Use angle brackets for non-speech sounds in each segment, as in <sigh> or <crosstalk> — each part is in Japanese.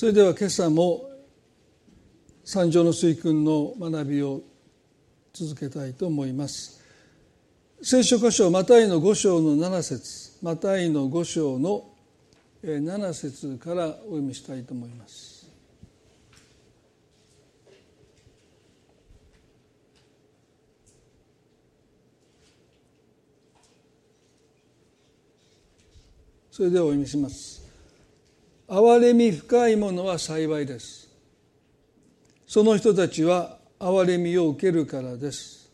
それでは今朝も三条の水訓の学びを続けたいと思います。聖書箇所マタイの5章の7節マタイの5章の7節からお読みしたいと思います。それではお読みします。憐れみ深いものは幸いです。その人たちは憐れみを受けるからです。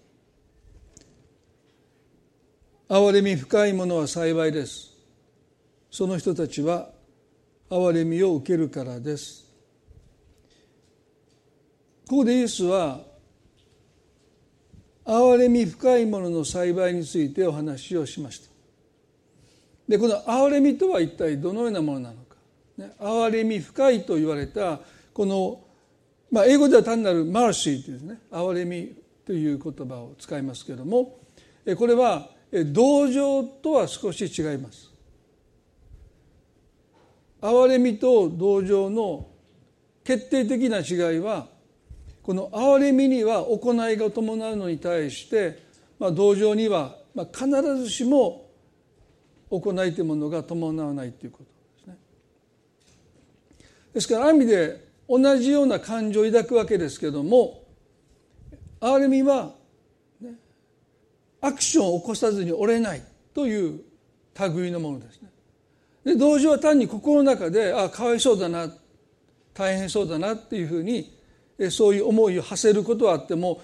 憐れみ深いものは幸いです。その人たちは憐れみを受けるからです。ここでイエスは憐れみ深いものの幸いについてお話をしました。でこの憐れみとは一体どのようなものなの、憐れみ深いと言われたこの、まあ、英語では単なるマーシーというね憐れみという言葉を使いますけれどもこれは同情とは少し違います。憐れみと同情の決定的な違いはこの憐れみには行いが伴うのに対して、まあ、同情には必ずしも行いというものが伴わないということですからある意味で同じような感情を抱くわけですけども憐れみは、ね、アクションを起こさずに折れないという類のものですね。で同時は単に心の中であかわいそうだな大変そうだなっていうふうにそういう思いを馳せることはあっても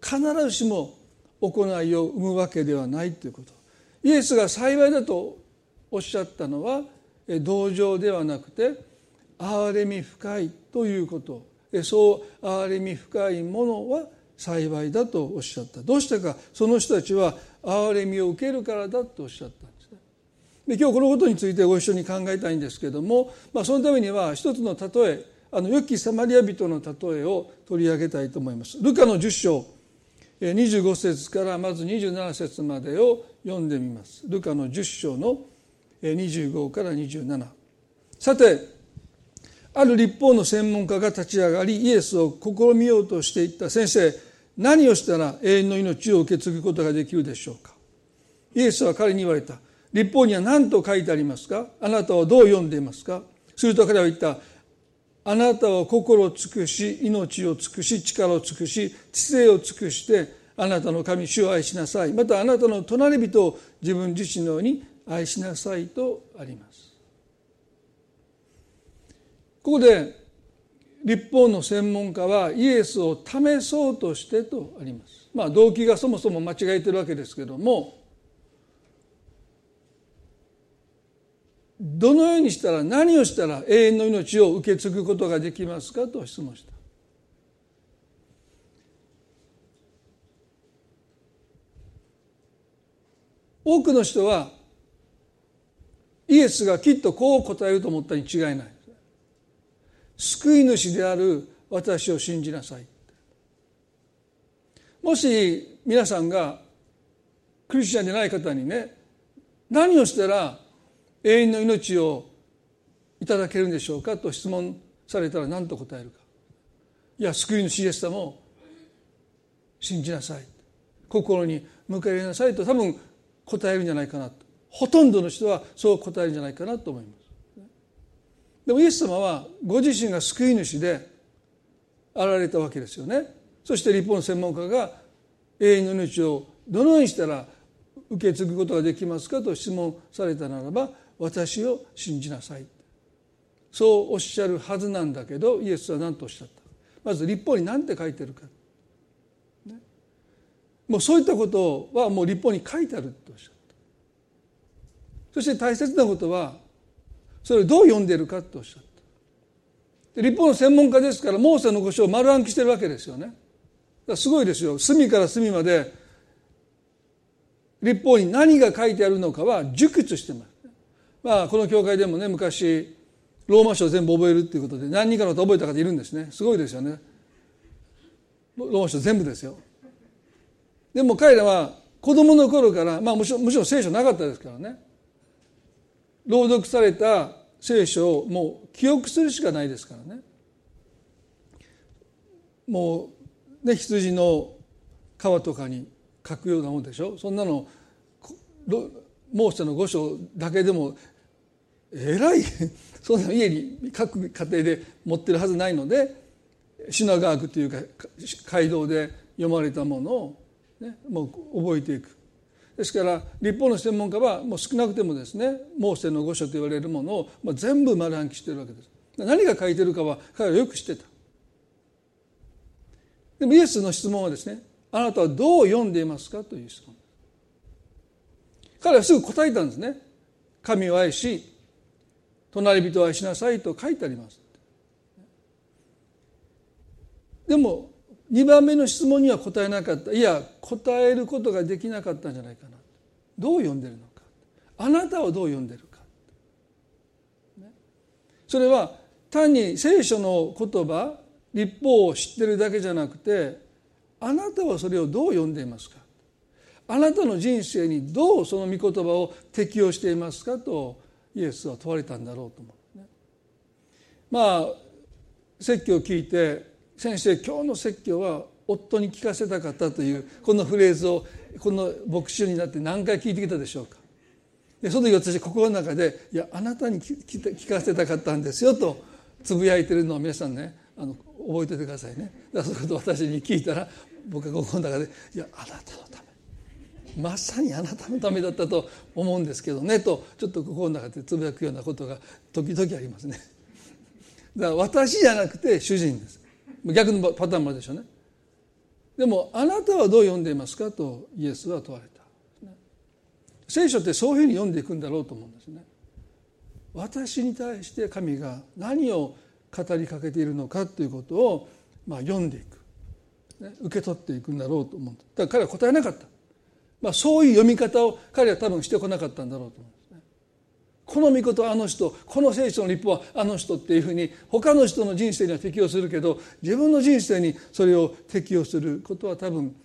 必ずしも行いを生むわけではないということイエスが幸いだとおっしゃったのは同情ではなくて憐れみ深いということ。そう憐れみ深いものは幸いだとおっしゃった。どうしてか。その人たちは憐れみを受けるからだとおっしゃったんですね。で今日このことについてご一緒に考えたいんですけども、まあ、そのためには一つの例えあの良きサマリア人の例えを取り上げたいと思います。ルカの10章25節からまず27節までを読んでみます。ルカの10章の25から27さてある立法の専門家が立ち上がりイエスを試みようとしていった先生何をしたら永遠の命を受け継ぐことができるでしょうか？イエスは彼に言われた。立法には何と書いてありますか？あなたはどう読んでいますか？すると彼は言った。あなたは心を尽くし命を尽くし力を尽くし知性を尽くしてあなたの神主を愛しなさい。またあなたの隣人を自分自身のように愛しなさいとあります。ここで立法の専門家はイエスを試そうとしてとあります。まあ動機がそもそも間違えてるわけですけどもどのようにしたら何をしたら永遠の命を受け継ぐことができますかと質問した。多くの人はイエスがきっとこう答えると思ったに違いない。救い主である私を信じなさい。もし皆さんがクリスチャンでない方にね何をしたら永遠の命をいただけるんでしょうかと質問されたら何と答えるか。いや救い主イエス様を信じなさい。心に迎え入れなさいと多分答えるんじゃないかなと。ほとんどの人はそう答えるんじゃないかなと思います。でもイエス様はご自身が救い主であられたわけですよね。そして日本の専門家が永遠の命をどのようにしたら受け継ぐことができますかと質問されたならば私を信じなさい。そうおっしゃるはずなんだけどイエスは何とおっしゃった。まず立法に何て書いてるか、ね、もうそういったことはもう立法に書いてあるとおっしゃった。そして大切なことはそれをどう読んでるかとおっしゃった。立法の専門家ですからモーセの御書を丸暗記してるわけですよね。すごいですよ。隅から隅まで立法に何が書いてあるのかは熟知してます。まあこの教会でもね昔ローマ書を全部覚えるっていうことで何人かのと覚えた方いるんですね。すごいですよね。ローマ書全部ですよ。でも彼らは子供の頃からまあもちろんもちろ聖書なかったですからね。朗読された聖書をもう記憶するしかないですからね。もうね羊の皮とかに書くようなもんでしょ。そんなのモーセの御書だけでもえらい <laughs> そんな家に各家庭で持ってるはずないのでシナガークというか街道で読まれたものを、ね、もう覚えていく。ですから立法の専門家はもう少なくてもですねモーセの御書と言われるものを、全部丸暗記しているわけです。何が書いてるかは彼はよく知ってた。でもイエスの質問はですねあなたはどう読んでいますかという質問。彼はすぐ答えたんですね。神を愛し隣人を愛しなさいと書いてありますでも2番目の質問には答えなかった。いや答えることができなかったんじゃないかな。どう読んでるのか。あなたはどう読んでるか。それは単に聖書の言葉立法を知ってるだけじゃなくてあなたはそれをどう読んでいますか。あなたの人生にどうその御言葉を適用していますかとイエスは問われたんだろうと思う、ね、まあ説教を聞いて先生今日の説教は夫に聞かせたかったというこのフレーズをこの牧師になって何回聞いてきたでしょうかでその時私心の中で「いやあなたに聞かせたかったんですよ」とつぶやいてるのを皆さんねあの覚えててくださいねだからそういうことを私に聞いたら僕は心の中で「いやあなたのためまさにあなたのためだったと思うんですけどね」とちょっと心の中でつぶやくようなことが時々ありますね。だから私じゃなくて主人です。逆のパターンもあるでしょうね。でもあなたはどう読んでいますかとイエスは問われた。聖書ってそういうふうに読んでいくんだろうと思うんですね。私に対して神が何を語りかけているのかということを、まあ、読んでいく、ね、受け取っていくんだろうと思うだから彼は答えなかった、まあ、そういう読み方を彼は多分してこなかったんだろうと思うんです。この御事はあの人この聖書の立法はあの人っていうふうに他の人の人生には適用するけど自分の人生にそれを適用することは多分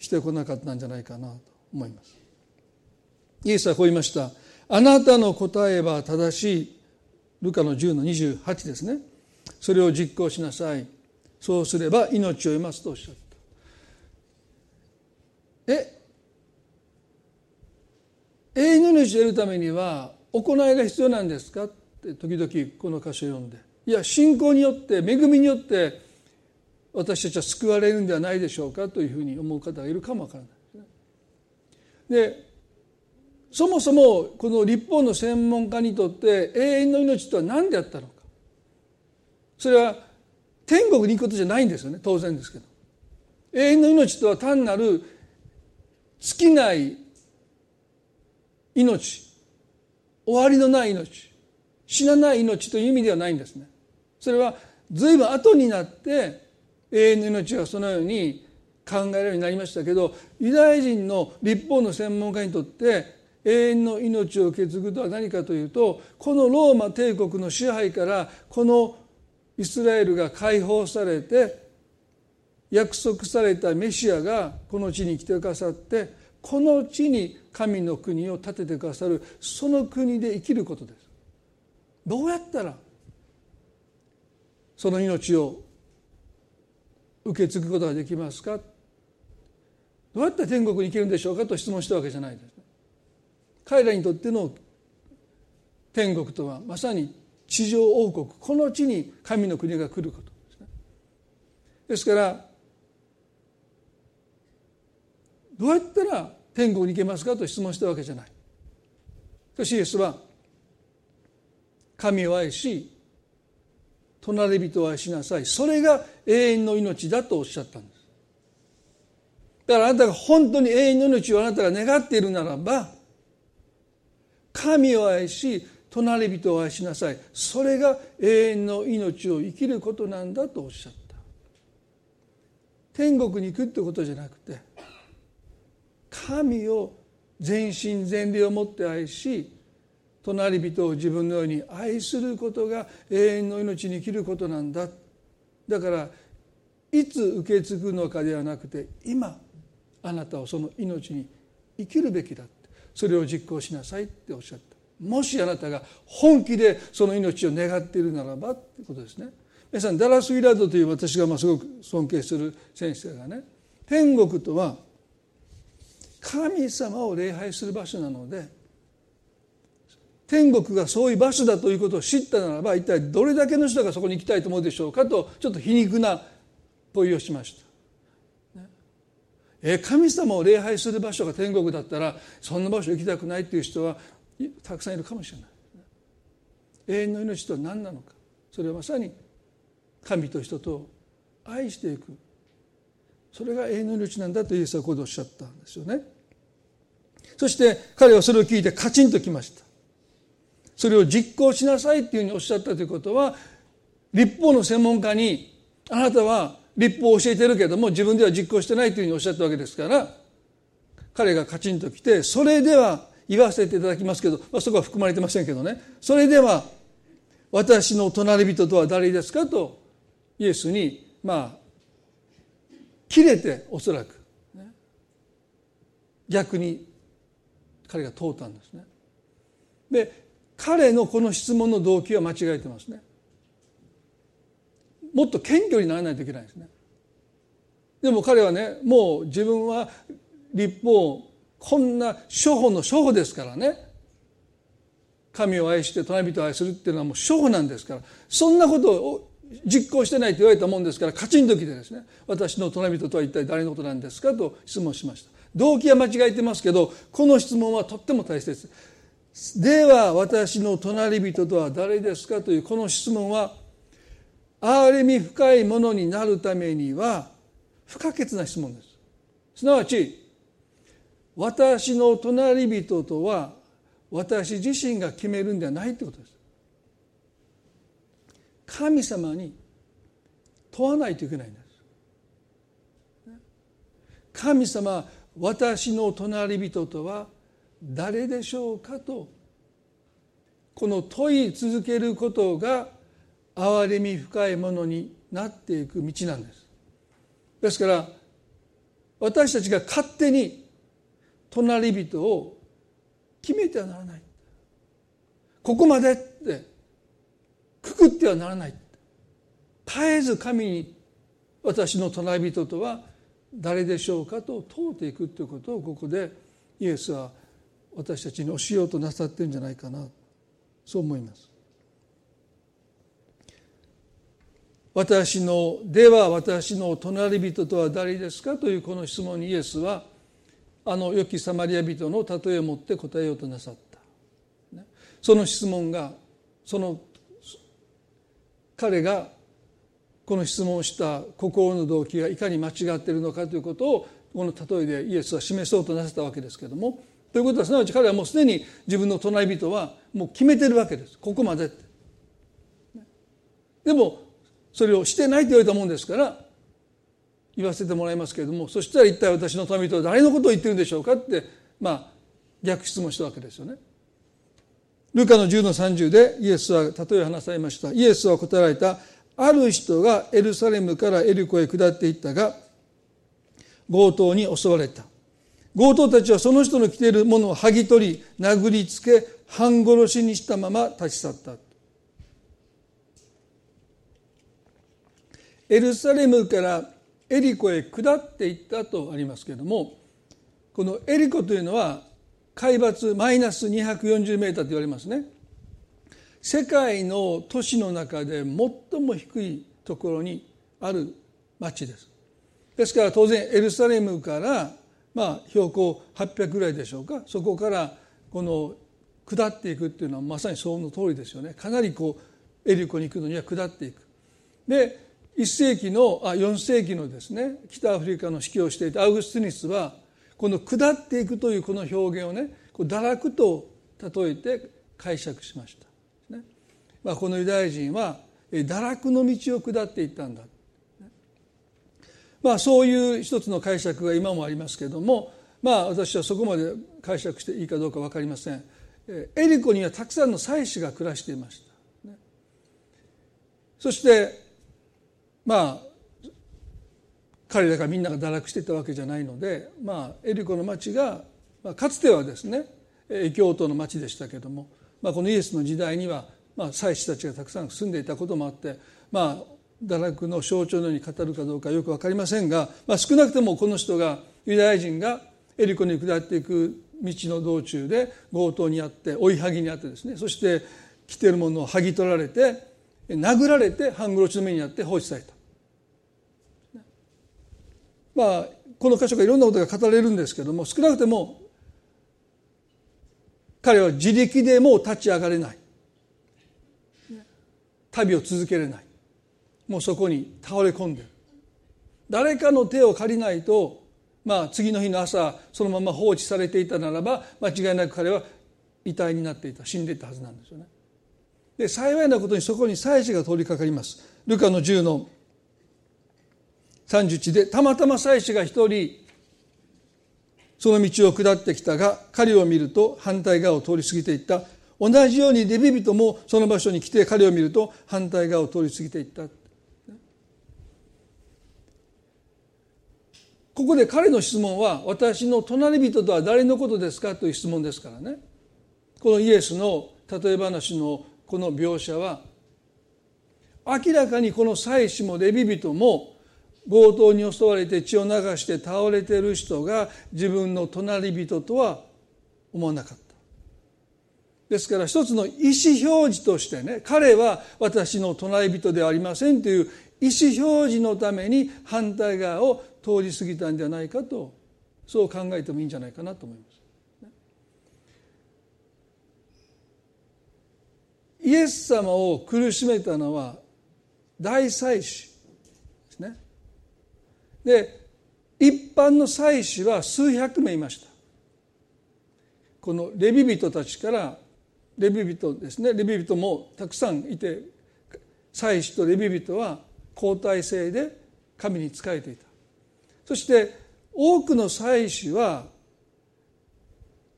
してこなかったんじゃないかなと思います。イエスはこう言いました。あなたの答えは正しい。ルカの10の28ですね。それを実行しなさいそうすれば命を得ますとおっしゃったえ？永遠の命を得るためには行いが必要なんですか？って時々この歌詞を読んで。いや信仰によって恵みによって私たちは救われるんではないでしょうか？というふうに思う方がいるかもわからない。ですね。でそもそもこの立法の専門家にとって永遠の命とは何であったのか？それは天国に行くことじゃないんですよね当然ですけど。永遠の命とは単なる尽きない命。終わりのない命。死なない命という意味ではないんですね。それは随分後になって永遠の命がそのように考えるようになりましたけどユダヤ人の立法の専門家にとって永遠の命を受け継ぐとは何かというとこのローマ帝国の支配からこのイスラエルが解放されて約束されたメシアがこの地に来てくださってこの地に神の国を建ててくださるその国で生きることです。どうやったらその命を受け継ぐことができますか？どうやって天国に行けるんでしょうかと質問したわけじゃないです。彼らにとっての天国とはまさに地上王国この地に神の国が来ることですねですからどうやったら天国に行けますかと質問したわけじゃない。しかしイエスは神を愛し隣人を愛しなさい。それが永遠の命だとおっしゃったんです。だからあなたが本当に永遠の命をあなたが願っているならば神を愛し隣人を愛しなさい。それが永遠の命を生きることなんだとおっしゃった。天国に行くってことじゃなくて神を全身全霊をもって愛し隣人を自分のように愛することが永遠の命に生きることなんだ。だからいつ受け継ぐのかではなくて今あなたはその命に生きるべきだってそれを実行しなさいっておっしゃった。もしあなたが本気でその命を願っているならばということですね。皆さんダラス・ウィラードという私がまあすごく尊敬する先生がね天国とは神様を礼拝する場所なので天国がそういう場所だということを知ったならば一体どれだけの人がそこに行きたいと思うでしょうかとちょっと皮肉な問いをしました。え神様を礼拝する場所が天国だったらそんな場所行きたくないっていう人はたくさんいるかもしれない。永遠の命とは何なのかそれはまさに神と人と愛していくそれが永遠の命なんだとイエスはここでおっしゃったんですよね。そして彼はそれを聞いてカチンときました。それを実行しなさいっていうふうにおっしゃったということは立法の専門家にあなたは立法を教えてるけども自分では実行してないというふうにおっしゃったわけですから彼がカチンときてそれでは言わせていただきますけど、まあ、そこは含まれてませんけどね。それでは私の隣人とは誰ですかとイエスにまあ切れておそらく、逆に彼が通ったんですね。で彼のこの質問の動機は間違えてますね。もっと謙虚にならないといけないですね。でも彼はねもう自分は立法こんな初歩の初歩ですからね。神を愛して隣人を愛するっていうのはもう初歩なんですから。そんなことを実行してないと言われたもんですからカチンときてですね私の隣人とは一体誰のことなんですかと質問しました。動機は間違えてますけどこの質問はとっても大切。では私の隣人とは誰ですかというこの質問は憐れみ深いものになるためには不可欠な質問です。すなわち私の隣人とは私自身が決めるんではないということです。神様に問わないといけないんです。神様私の隣人とは誰でしょうかとこの問い続けることが憐れみ深いものになっていく道なんです。ですから私たちが勝手に隣人を決めてはならない。ここまでってくくってはならない。絶えず神に私の隣人とは誰でしょうかと問うていくということをここでイエスは私たちに教えようとなさってるんじゃないかな。そう思います。私のでは私の隣人とは誰ですかというこの質問にイエスはあの良きサマリア人の例えを持って答えようとなさった。その質問がその彼がこの質問をした心の動機がいかに間違っているのかということをこの例えでイエスは示そうとなさったわけですけれどもということはすなわち彼はもうすでに自分の隣人はもう決めてるわけです。ここまでって。でもそれをしてないと言われたもんですから言わせてもらいますけれどもそしたら一体私の隣人は誰のことを言ってるんでしょうかってまあ逆質問したわけですよね。ルカの10の30でイエスは例え話されました。イエスは答えられた。ある人がエルサレムからエルコへ下っていったが強盗に襲われた。強盗たちはその人の着ているものを剥ぎ取り殴りつけ半殺しにしたまま立ち去った。エルサレムからエリコへ下っていったとありますけれどもこのエリコというのは海抜マイナス240メーターと言われますね。世界の都市の中で最も低いところにある町ですですから当然エルサレムからまあ、標高800ぐらいでしょうかそこからこの下っていくっていうのはまさにその通りですよねかなりこうエリコに行くのには下っていく。で1世紀のあ4世紀のですね北アフリカの指揮をしていたアウグスティニスはこの下っていくというこの表現をねこう堕落と例えて解釈しました。まあ、このユダヤ人は堕落の道を下っていったんだ。まあ、そういう一つの解釈が今もありますけれども、まあ、私はそこまで解釈していいかどうか分かりません。エリコにはたくさんの祭司が暮らしていました、ね、そしてまあ彼らがみんなが堕落していたわけじゃないので、まあ、エリコの町が、まあ、かつてはですね京都の町でしたけどもまあ、このイエスの時代には、まあ、祭司たちがたくさん住んでいたこともあって、まあ、堕落の象徴のように語るかどうかよく分かりませんが、まあ、少なくともこの人がユダヤ人がエリコに下っていく道の道中で強盗にあって追いはぎにあってですねそして着てるものを剥ぎ取られて殴られて半殺しの目にあって放置された。まあこの箇所がいろんなことが語れるんですけども少なくても彼は自力でもう立ち上がれない旅を続けれない。もうそこに倒れ込んでる。誰かの手を借りないとまあ次の日の朝そのまま放置されていたならば間違いなく彼は遺体になっていた。死んでいたはずなんですよね。で幸いなことにそこに祭司が通りかかります。ルカの10の31でたまたま祭司が一人その道を下ってきたが彼を見ると反対側を通り過ぎていった。同じようにレビ人もその場所に来て彼を見ると反対側を通り過ぎていった。ここで彼の質問は私の隣人とは誰のことですかという質問ですからね。このイエスの例え話のこの描写は明らかにこの祭司もレビ人も強盗に襲われて血を流して倒れている人が自分の隣人とは思わなかった。ですから一つの意思表示としてね彼は私の隣人ではありませんという意思表示のために反対側を通り過ぎたんじゃないかとそう考えてもいいんじゃないかなと思います。イエス様を苦しめたのは大祭司ですね。で一般の祭司は数百名いましたこのレビ人たちからレビ人ですね。レビ人もたくさんいて祭司とレビ人は交代制で神に仕えていた。そして多くの祭司は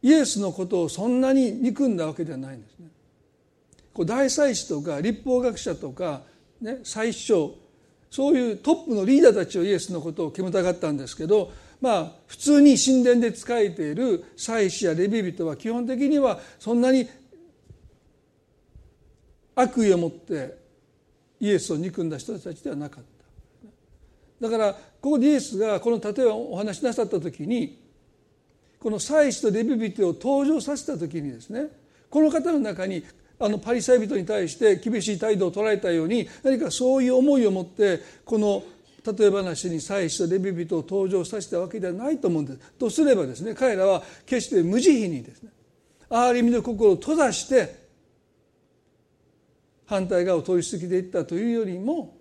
イエスのことをそんなに憎んだわけではないんですね。大祭司とか立法学者とか、ね、祭司長そういうトップのリーダーたちをイエスのことを煙たがったんですけどまあ普通に神殿で仕えている祭司やレビ人は基本的にはそんなに悪意を持ってイエスを憎んだ人たちではなかっただからここでイエスがこの例えをお話しなさった時にこの祭司とレビ人を登場させた時にですねこの方の中にあのパリサイ人に対して厳しい態度を取られたように何かそういう思いを持ってこの例え話に祭司とレビ人を登場させたわけではないと思うんです。とすればですね彼らは決して無慈悲にですね憐れみの心を閉ざして反対側を通り過ぎていったというよりも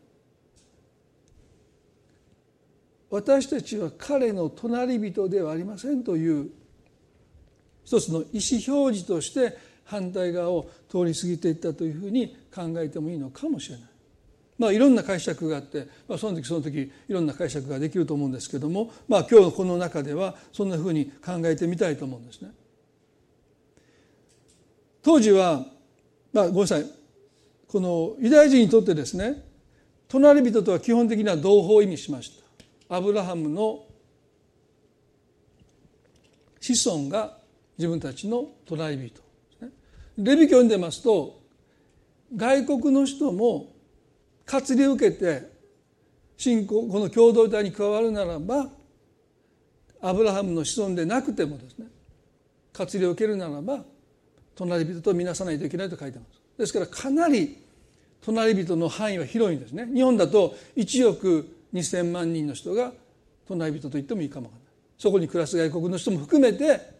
私たちは彼の隣人ではありませんという一つの意思表示として反対側を通り過ぎていったというふうに考えてもいいのかもしれない。まあ、いろんな解釈があって、まあ、その時その時いろんな解釈ができると思うんですけども、まあ、今日この中ではそんなふうに考えてみたいと思うんですね。当時は、まあ、ごめんなさいこのユダヤ人にとってですね隣人とは基本的には同胞を意味しました。アブラハムの子孫が自分たちの隣人レビ記を読んでますと外国の人も活り受けて信仰この共同体に加わるならばアブラハムの子孫でなくてもですね活りを受けるならば隣人と見なさないといけないと書いてますですからかなり隣人の範囲は広いんですね。日本だと1億2,000万人の人が隣人と言ってもいいかもわからない。そこに暮らす外国の人も含めて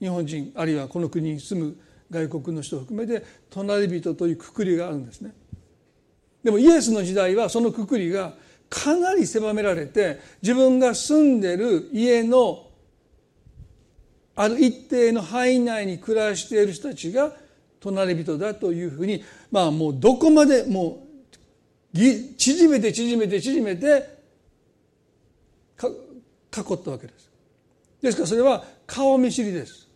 日本人あるいはこの国に住む外国の人を含めて隣人というくくりがあるんですね。でもイエスの時代はそのくくりがかなり狭められて自分が住んでる家のある一定の範囲内に暮らしている人たちが隣人だというふうにまあもうどこまでもう縮めて縮めて縮めて囲ったわけです。ですからそれは顔見知りです。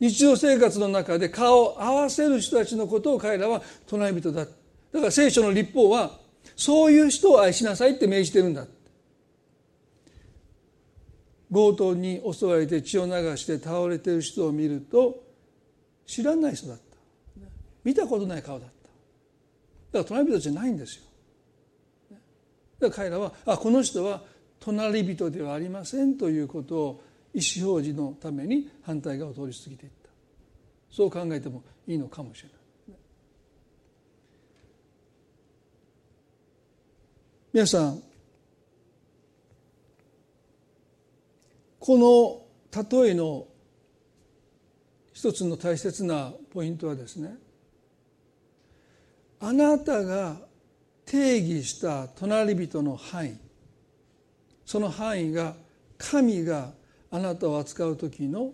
日常生活の中で顔を合わせる人たちのことを彼らは隣人だ。だから聖書の立法はそういう人を愛しなさいって命じてるんだ。強盗に襲われて血を流して倒れてい。る人を見ると知らない。人だった見たことない。顔だっただから隣人じゃない。んですよだから彼らはあこの人は隣人ではありませんとい。うことを意思表示のために反対側を通り過ぎてい。ったそう考えてもい。い。のかもしれない。皆さんこの例えの一つの大切なポイントはですねあなたが定義した隣人の範囲その範囲が神があなたを扱う時の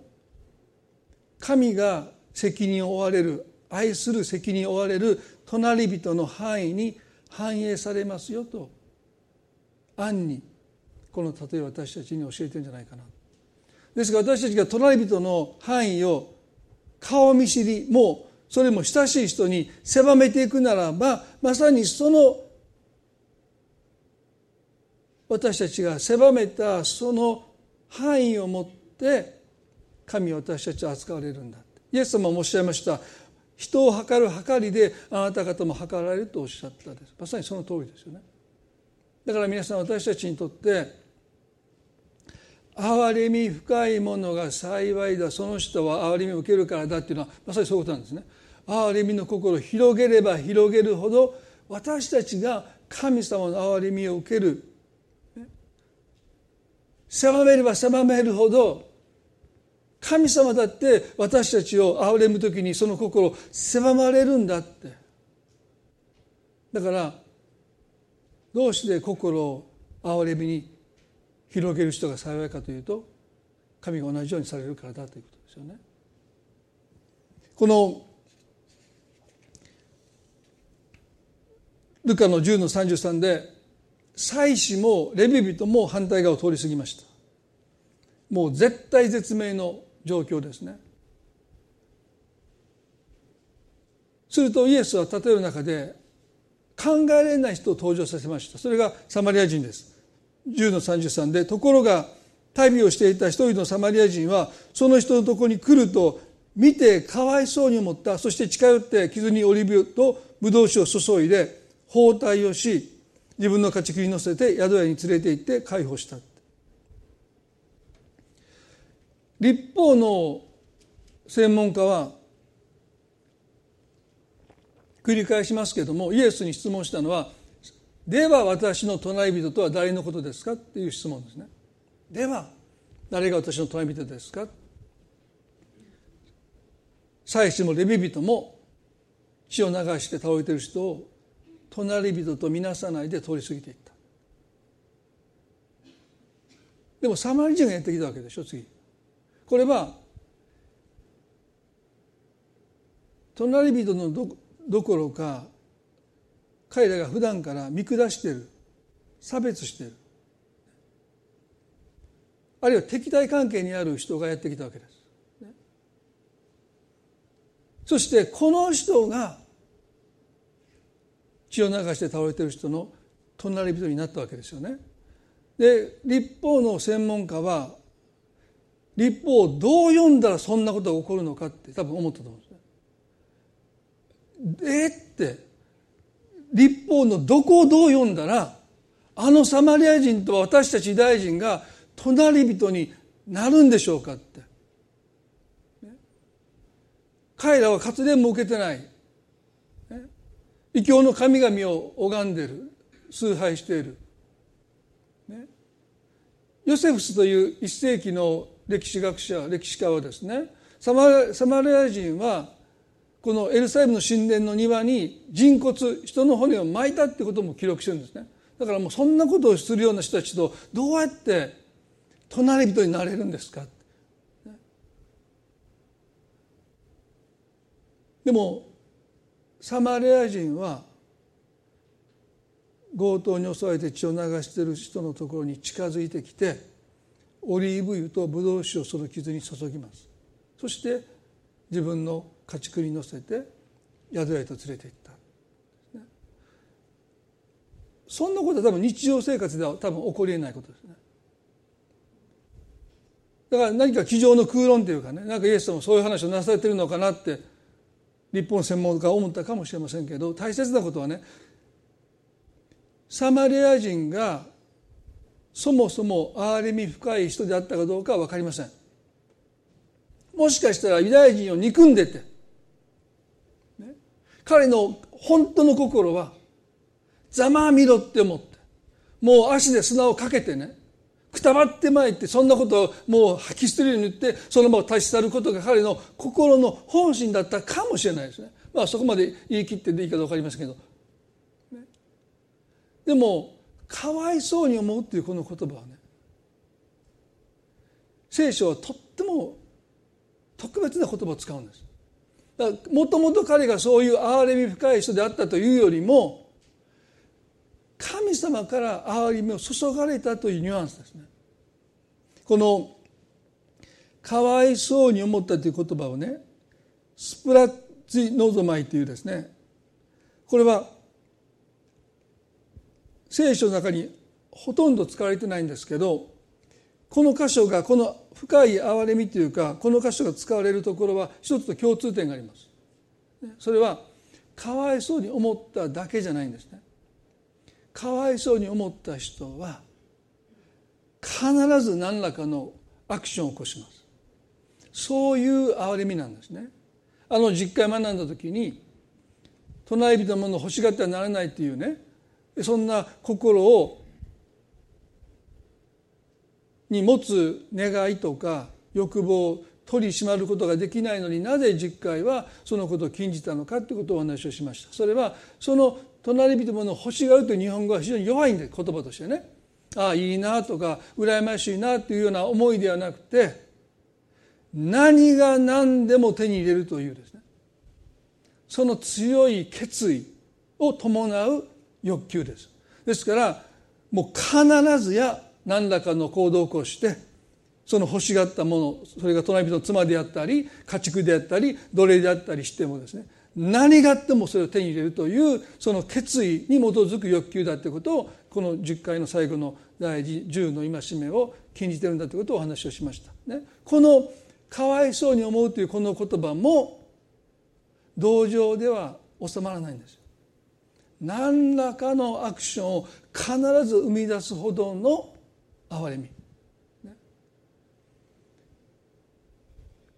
神が責任を負われる愛する責任を負われる隣人の範囲に反映されますよと暗にこの例え私たちに教えてるんじゃないかなと。ですが私たちが隣人の範囲を顔見知りもうそれも親しい人に狭めていくならばまさにその私たちが狭めたその範囲を持って神は私たちは扱われるんだイエス様もおっしゃいました。人を測る測りであなた方も測られるとおっしゃったです。まさにその通りですよね。だから皆さん私たちにとって憐れみ深いものが幸いだ。その人は憐れみを受けるからだっていうのはまさにそういうことなんですね。憐れみの心を広げれば広げるほど私たちが神様の憐れみを受ける。狭めれば狭めるほど神様だって私たちを憐れむ時にその心を狭まれるんだって。だからどうして心を憐れみに広げる人が幸いかというと神が同じようにされるからだということですよね。このルカの10の33で祭司もレビ人も反対側を通り過ぎました。もう絶対絶命の状況ですね。するとイエスは例える中で考えられない人を登場させました。それがサマリア人です。10の33でところが旅をしていた一人のサマリア人はその人のところに来ると見てかわいそうに思ったそして近寄って傷にオリーブ油とブドウ酒を注いで包帯をし自分の家畜に乗せて宿屋に連れて行って解放した立法の専門家は繰り返しますけれどもイエスに質問したのは「では私の隣人とは誰のことですか?」っていう質問ですね。では誰が私の隣人ですか？祭司もレビ人も血を流して倒れてる人を隣人と見なさないで通り過ぎていったでもサマリ人がやってきたわけでしょ次これは隣人のどどころか彼らが普段から見下している差別しているあるいは敵対関係にある人がやってきたわけです。そしてこの人が血を流して倒れてる人の隣人になったわけですよね。で立法の専門家は立法をどう読んだらそんなことが起こるのかって多分思ったと思うんですね。えって立法のどこをどう読んだらあのサマリア人と私たち大臣が隣人になるんでしょうかって。彼らは活伝も受けてない。異教の神々を拝んでる。崇拝している、ね、ヨセフスという一世紀の歴史学者歴史家はですねサマサマリア人はこのエルサレムの神殿の庭に人骨人の骨を巻いたってことも記録してるんですね。だからもうそんなことをするような人たちとどうやって隣人になれるんですか。でもサマリア人は強盗に襲われて血を流している人のところに近づいてきてオリーブ油とブドウ酒をその傷に注ぎます。そして自分の家畜に乗せて宿屋へと連れて行った。そんなことは多分日常生活では多分起こりえないことですね。だから何か机上の空論というかねなんかイエス様そういう話をなされてるのかなって立法専門家は思ったかもしれませんけど大切なことはねサマリア人がそもそも憐れみ深い人であったかどうかは分かりません。もしかしたらユダヤ人を憎んでて、彼の本当の心はざまあみろって思ってもう足で砂をかけてねくたばってまいってそんなことをもう吐き捨てるように言ってその場を立ち去ることが彼の心の本心だったかもしれないですね。まあそこまで言い切ってでいいかどうか分かりませんけど、でもかわいそうに思うっていうこの言葉はね聖書はとっても特別な言葉を使うんです。もともと彼がそういう憐れみ深い人であったというよりも神様から憐れみを注がれたというニュアンスですね。このかわいそうに思ったという言葉をねスプラッツノゾマイというですね。これは聖書の中にほとんど使われてないんですけどこの箇所がこの深い憐れみというかこの箇所が使われるところは一つと共通点があります。それはかわいそうに思っただけじゃないんですね。かわいそうに思った人は必ず何らかのアクションを起こします。そういう憐れみなんですね。あの実会学んだ時に隣人のもの欲しがってはならないっていうねそんな心をに持つ願いとか欲望を取り締まることができないのになぜ実会はそのことを禁じたのかということをお話をしました。それはその隣人もの欲しがるという日本語は非常に弱いんで言葉としてね。ああいいなとか羨ましいなというような思いではなくて何が何でも手に入れるというですね。その強い決意を伴う欲求です。ですからもう必ずや何らかの行動を起こしてその欲しがったものそれが隣人の妻であったり家畜であったり奴隷であったりしてもですね何があってもそれを手に入れるというその決意に基づく欲求だということをこの10回の最後の第10の戒めを禁じてるんだということをお話をしました。ね、このかわいそうに思うというこの言葉も同情では収まらないんです何らかのアクションを必ず生み出すほどの憐れみ、ね、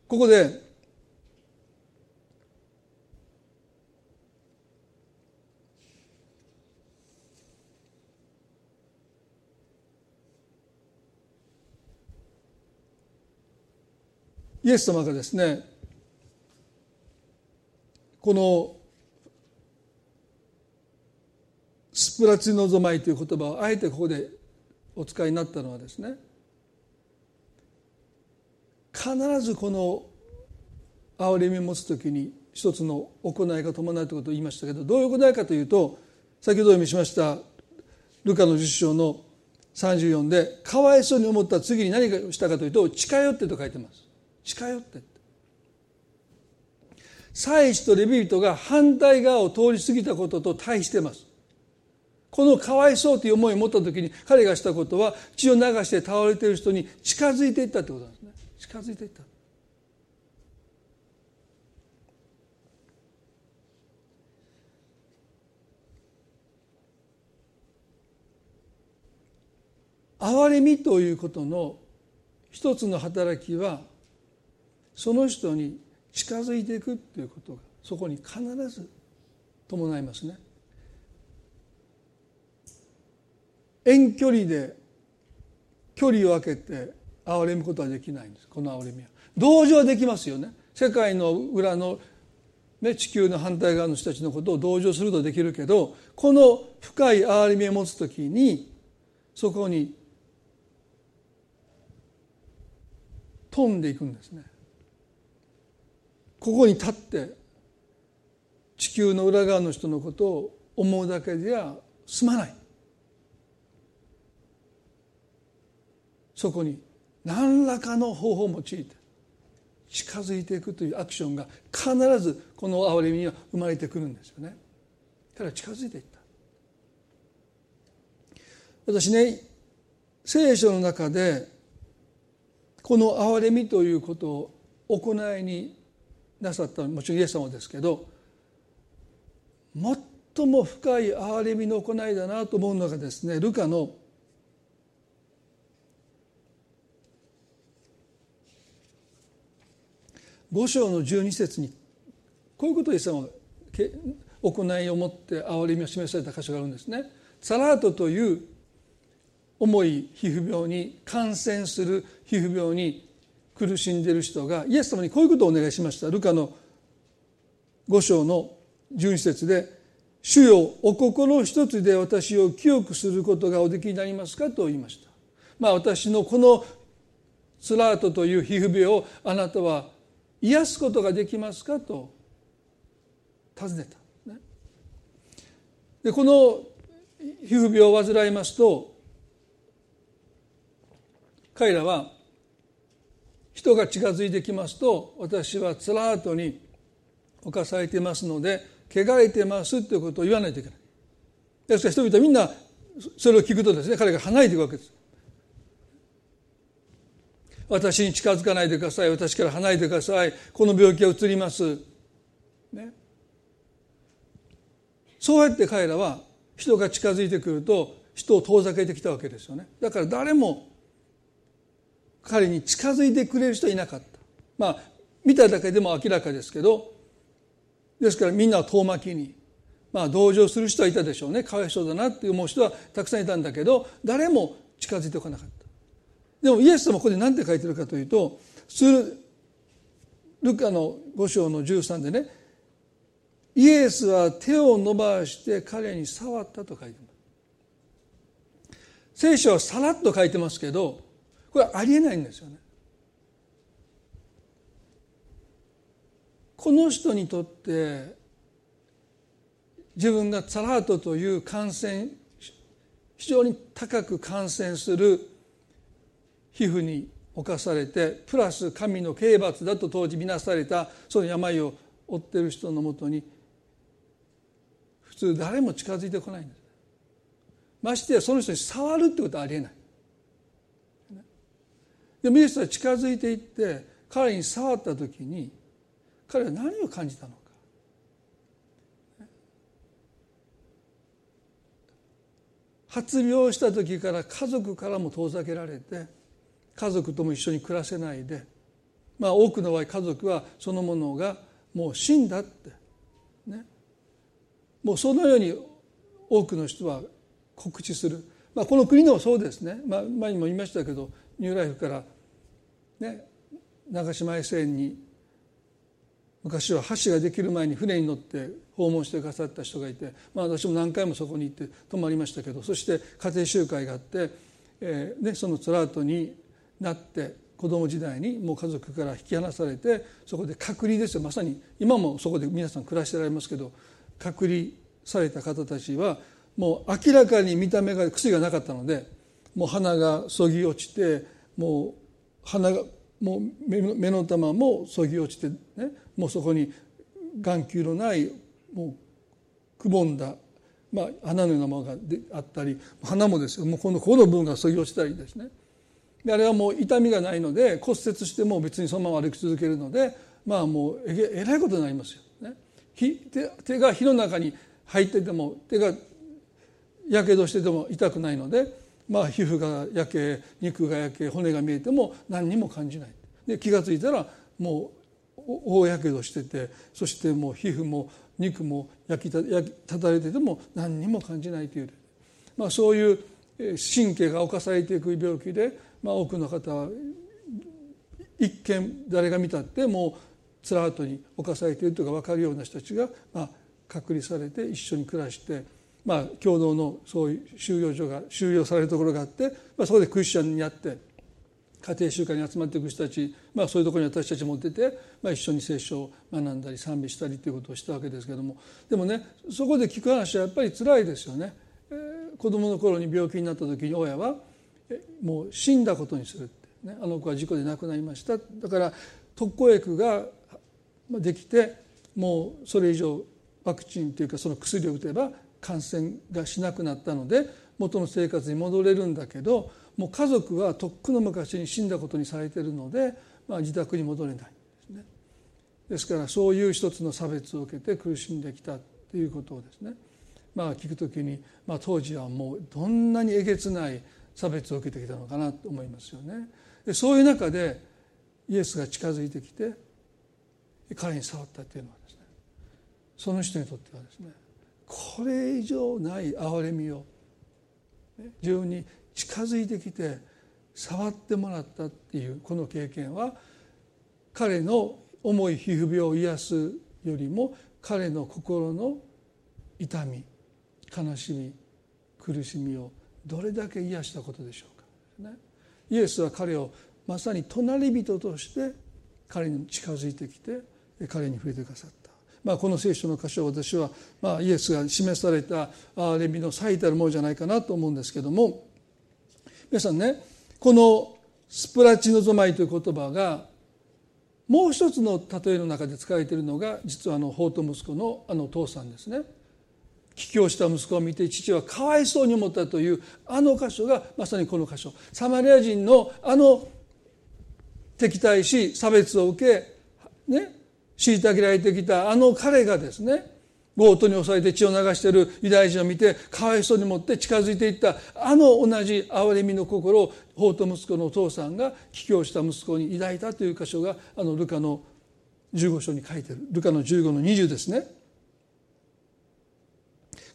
ここでイエス様がですねこのスプラチノゾマイという言葉をあえてここでお使いになったのはですね必ずこの憐れみを持つ時に一つの行いが伴うということを言いましたけどどういう行いかというと先ほどお読みしましたルカの10章の34でかわいそうに思った次に何をしたかというと近寄ってと書いてます。近寄って。祭司とレビ人が反対側を通り過ぎたことと対してます。このかわいそうという思いを持った時に彼がしたことは血を流して倒れている人に近づいていったってことなんですね近づいていった憐れみということの一つの働きはその人に近づいていくっていうことがそこに必ず伴いますね。遠距離で距離を空けて憐れむことはできないんですこの憐れみは。同情はできますよね。世界の裏の、ね、地球の反対側の人たちのことを同情するとできるけどこの深い憐れみを持つ時にそこに飛んでいくんですね。ここに立って地球の裏側の人のことを思うだけでは済まないそこに何らかの方法を用いて近づいていくというアクションが必ずこの憐れみには生まれてくるんですよね。から近づいていった私ね聖書の中でこの憐れみということを行いになさったもちろんイエス様ですけど最も深い憐れみの行いだなと思うのがですねルカの五章の十二節にこういうことをイエス様が行いをもって憐れみを示された箇所があるんですね。サラートという重い皮膚病に感染する皮膚病に苦しんでいる人がイエス様にこういうことをお願いしましたルカの5章の12節で「主よお心一つで私を清くすることがおできになりますか?」と言いました。まあ私のこのスラートという皮膚病をあなたは癒すことができますかと尋ねた。でこの皮膚病を患いますと彼らは人が近づいてきますと私はつらーとに侵されてますので汚れてますということを言わないといけない。ですから人々はみんなそれを聞くとですね彼が離れていくわけです。私に近づかないでください。私から離れてください。この病気は移ります、ね、そうやって彼らは人が近づいてくると人を遠ざけてきたわけですよね。だから誰も彼に近づいてくれる人はいなかった。まあ見ただけでも明らかですけどですからみんな遠巻きにまあ同情する人はいたでしょうね。かわいそうだなって思う人はたくさんいたんだけど誰も近づいてこなかった。でもイエス様ここで何て書いてるかというとルカの5章の13でねイエスは手を伸ばして彼に触ったと書いてます。聖書はさらっと書いてますけどこれありえないんですよね。この人にとって自分がサラートという感染非常に高く感染する皮膚に侵されてプラス神の刑罰だと当時見なされたその病を負ってる人のもとに普通誰も近づいてこないんです。ましてやその人に触るってことはありえない。でもイエスは近づいていって彼に触った時に彼は何を感じたのか。発病した時から家族からも遠ざけられて家族とも一緒に暮らせないで。まあ多くの場合家族はそのものがもう死んだって。ね。もうそのように多くの人は告知する、まあ、この国でもそうですね、まあ、前にも言いましたけどニューライフから、ね、長島衛星に昔は橋ができる前に船に乗って訪問してくださった人がいて、まあ、私も何回もそこに行って泊まりましたけどそして家庭集会があって、えーね、そのツラートになって子供時代にもう家族から引き離されてそこで隔離ですよ。まさに今もそこで皆さん暮らしてられますけど隔離された方たちはもう明らかに見た目が薬がなかったのでもう鼻がそぎ落ちてもう鼻がもう目の玉もそぎ落ちてねもうそこに眼球のないもうくぼんだ、まあ、鼻のようなものがあったり鼻もですよ。もうこのこの部分がそぎ落ちたりですね。であれはもう痛みがないので骨折しても別にそのまま歩き続けるのでまあもうええらいことになりますよ、ね、手手が火の中に入ってても手がやけどしてても痛くないので、まあ、皮膚が焼け肉が焼け骨が見えても何にも感じない。で気が付いたらもう大やけどしててそしてもう皮膚も肉も焼きた焼きたたれてても何にも感じないという、まあ、そういう神経が侵されていく病気で、まあ、多くの方は一見誰が見たってもうつらートに侵されているとか分かるような人たちが、まあ、隔離されて一緒に暮らしてまあ、共同のそういう収容所が収容されるところがあって、まあ、そこでクリスチャンになって家庭集会に集まっていく人たち、まあ、そういうところに私たちも出て、まあ、一緒に聖書を学んだり賛美したりということをしたわけですけどもでもねそこで聞く話はやっぱり辛いですよね。えー、子供の頃に病気になった時に親はもう死んだことにするって、ね、あの子は事故で亡くなりました。だから特効薬ができてもうそれ以上ワクチンというかその薬を打てば感染がしなくなったので元の生活に戻れるんだけどもう家族はとっくの昔に死んだことにされてるので、まあ、自宅に戻れないですね。ですからそういう一つの差別を受けて苦しんできたということをですね。まあ聞くときに、まあ、当時はもうどんなにえげつない差別を受けてきたのかなと思いますよね。でそういう中でイエスが近づいてきて彼に触ったというのはですねその人にとってはですねこれ以上ない憐れみを自分に近づいてきて触ってもらったっていうこの経験は彼の重い皮膚病を癒すよりも彼の心の痛み悲しみ苦しみをどれだけ癒したことでしょうか、イエスは彼をまさに隣人として彼に近づいてきて彼に触れてくださった、まあ、この聖書の箇所は私は、まあ、イエスが示された憐れみの最たるものじゃないかなと思うんですけども皆さんねこの「スプラチノゾマイ」という言葉がもう一つの例えの中で使われているのが実はあの法と息子のあの父さんですね。帰郷した息子を見て父はかわいそうに思ったというあの箇所がまさにこの箇所サマリア人のあの敵対し差別を受けね虐げられてきたあの彼がですね強盗に襲われて血を流しているユダヤ人を見てかわいそうに持って近づいていったあの同じ憐れみの心を法と息子のお父さんが帰郷した息子に抱いたという箇所があのルカの15章に書いてるルカの15の20ですね。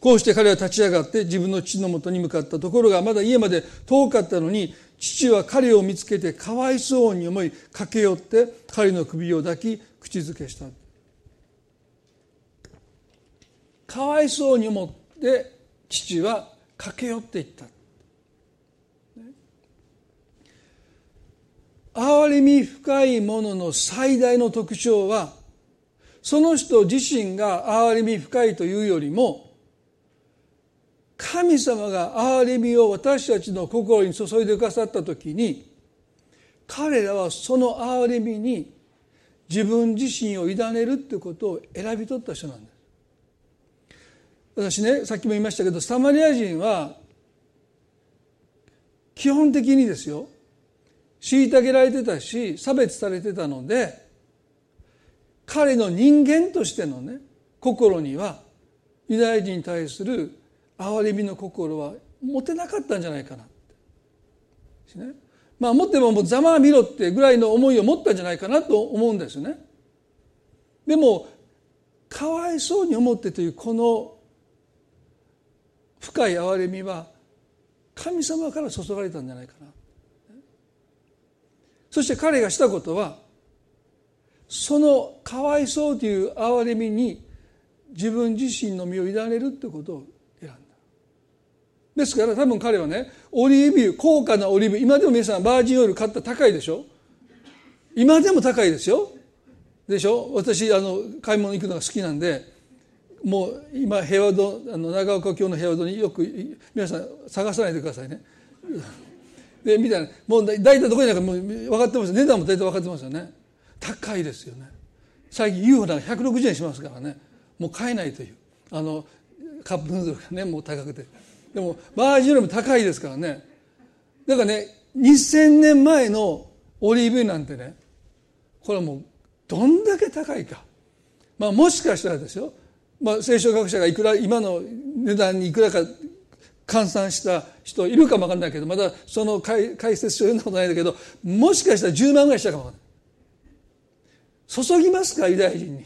こうして彼は立ち上がって自分の父のもとに向かったところがまだ家まで遠かったのに父は彼を見つけてかわいそうに思い駆け寄って彼の首を抱き口づけした。かわいそうに思って父は駆け寄っていった。憐れみ深いものの最大の特徴はその人自身が憐れみ深いというよりも神様が憐れみを私たちの心に注いでくださった時に彼らはその憐れみに自分自身を委ねるってことを選び取った人なんです。私ねさっきも言いましたけどサマリア人は基本的にですよ虐げられてたし差別されてたので彼の人間としてのね心にはユダヤ人に対する憐れみの心は持てなかったんじゃないかなって。ね、まあ持ってももうざまあ見ろってぐらいの思いを持ったんじゃないかなと思うんですよね。でもかわいそうに思ってというこの深い憐れみは神様から注がれたんじゃないかな。そして彼がしたことはそのかわいそうという憐れみに自分自身の身を委ねるってことをですから多分彼はねオリーブ油高価なオリーブ今でも皆さんバージンオイル買ったら高いでしょ？今でも高いですよ。でしょ？私あの買い物行くのが好きなんでもう今平和堂あの長岡京の平和堂によく皆さん探さないでくださいね。でみたいな。もう大体どこにあるかもう分かってます値段も大体分かってますよね。高いですよね。最近 UFO なんか160円しますからね。もう買えないという。あのカップヌードルがねもう高くて。でもバージンよりも高いですからね。だからね2000年前のオリーブ油なんてねこれはもうどんだけ高いか。まあもしかしたらですよ、まあ、聖書学者がいくら今の値段にいくらか換算した人いるかもわかんないけどまだその解説書読んだことないんだけどもしかしたら10万ぐらいしたかもわかんない。注ぎますかユダヤ人に。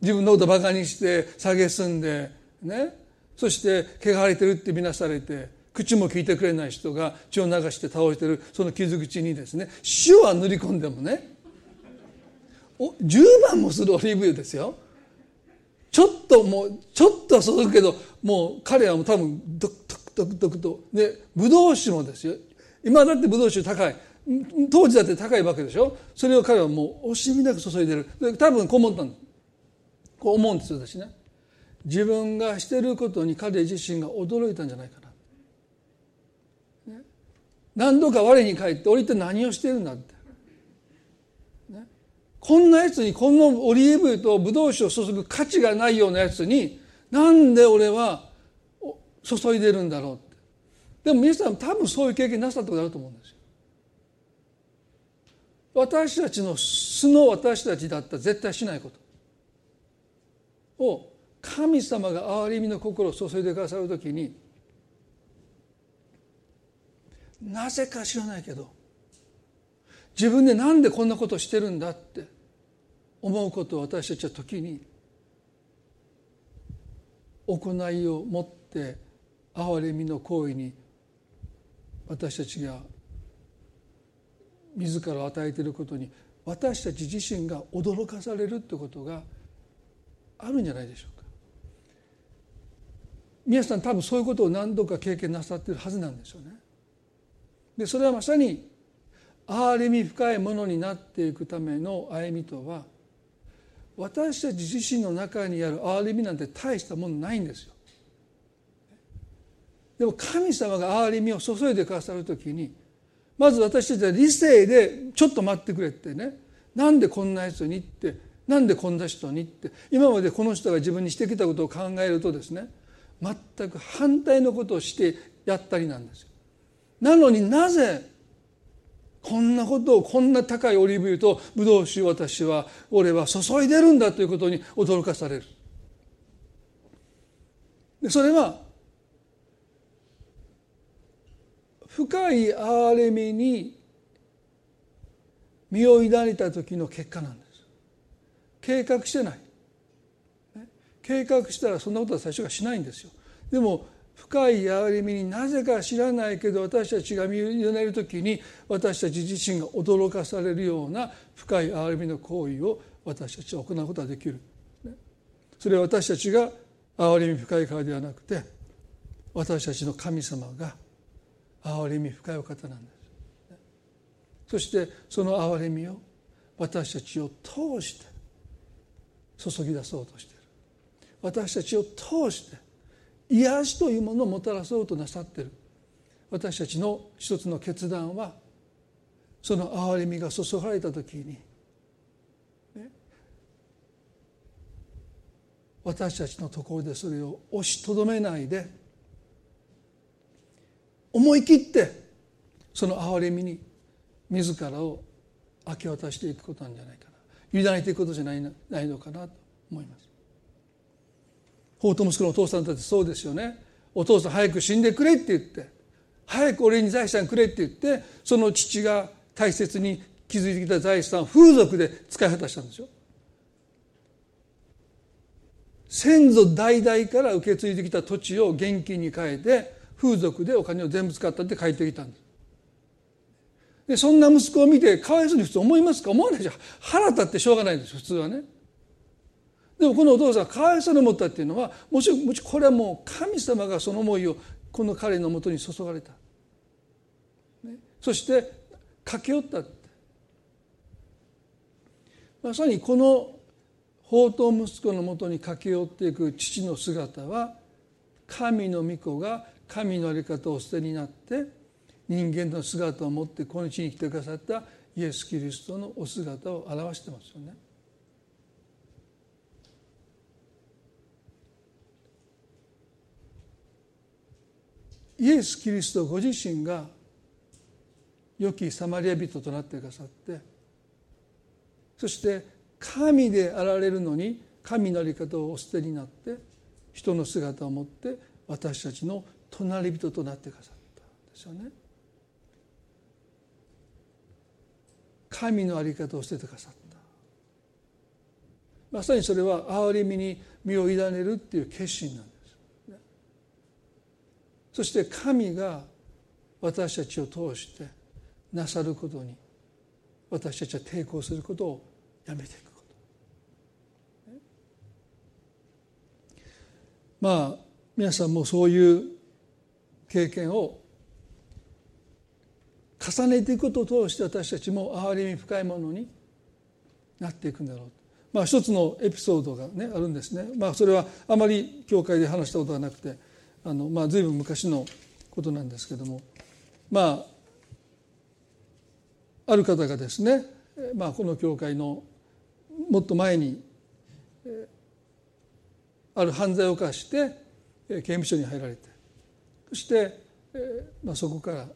自分のことバカにして蔑んでね。そして汚れてるって見なされて口も聞いてくれない人が血を流して倒れてるその傷口にですね塩は塗り込んでもねお10万もするオリーブ油ですよ。ちょっともうちょっとは注ぐけどもう彼はもう多分ドクドクドクドクとでブドウ酒もですよ。今だってブドウ酒高い。当時だって高いわけでしょ。それを彼はもう惜しみなく注いでる。多分こう思ったんこう思うんですよ私ね。自分がしてることに彼自身が驚いたんじゃないかな、ね、何度か我に返って俺って何をしてるんだって、ね、こんなやつにこのオリーブ油とブドウ酒を注ぐ価値がないようなやつになんで俺は注いでるんだろうって。でも皆さん多分そういう経験なさったことあると思うんですよ。私たちの素の私たちだったら絶対しないこと。を神様が憐れみの心を注いでくださるときになぜか知らないけど自分で何でこんなことしてるんだって思うことを私たちは時に行いを持って憐れみの行為に私たちが自らを与えていることに私たち自身が驚かされるってことがあるんじゃないでしょう皆さん多分そういうことを何度か経験なさっているはずなんでしょうねでそれはまさに憐れみ深いものになっていくための歩みとは私たち自身の中にある憐れみなんて大したものないんですよ。でも神様が憐れみを注いでくださる時にまず私たちは理性でちょっと待ってくれってねなんでこんなやつにってなんでこんな人にって今までこの人が自分にしてきたことを考えるとですね全く反対のことをしてやったりなんですよ。なのになぜこんなことをこんな高いオリーブ油とブドウ酒を私は俺は注いでるんだということに驚かされる。でそれは深い憐れみに身を抱いた時の結果なんです。計画してない。計画したらそんなことは最初からしないんですよでも深い憐れみになぜか知らないけど私たちが見委ねる時に私たち自身が驚かされるような深い憐れみの行為を私たちは行うことができる。それは私たちが憐れみ深いからではなくて私たちの神様が憐れみ深いお方なんです。そしてその憐れみを私たちを通して注ぎ出そうとして。私たちを通して癒しというものをもたらそうとなさっている私たちの一つの決断はその憐れみが注がれた時に、ね、私たちのところでそれを押しとどめないで思い切ってその憐れみに自らを明け渡していくことなんじゃないかな委ねていくことじゃないないのかなと思います。法と息子のお父さんだってそうですよね。お父さん早く死んでくれって言って。早く俺に財産くれって言ってその父が大切に築いてきた財産を風俗で使い果たしたんですよ。先祖代々から受け継いできた土地を現金に変えて風俗でお金を全部使ったって書いてきたんです。でそんな息子を見てかわいそうに普通思いますか？思わないでしょ。腹立ってしょうがないんです普通はね。でもこのお父さんかわいそうに思ったっていうのはもちろんこれはもう神様がその思いをこの彼のもとに注がれた、ね、そして駆け寄ったまさにこの宝刀息子のもとに駆け寄っていく父の姿は神の御子が神の在り方を捨てになって人間の姿を持ってこの地に来てくださったイエス・キリストのお姿を表してますよね。イエス・キリストご自身が良きサマリア人となってくださってそして神であられるのに神の在り方をお捨てになって人の姿を持って私たちの隣人となってくださったんですよね。神の在り方を捨ててくださったまさにそれは憐れみに身を委ねるっていう決心なんです。そして神が私たちを通してなさることに私たちは抵抗することをやめていくこと。まあ皆さんもそういう経験を重ねていくことを通して私たちも憐れみ深いものになっていくんだろうまあ一つのエピソードがねあるんですね。まあそれはあまり教会で話したことはなくてあの、まあ、随分昔のことなんですけども。まあある方がですね、まあ、この教会のもっと前にある犯罪を犯して刑務所に入られて。そしてまあ、そこから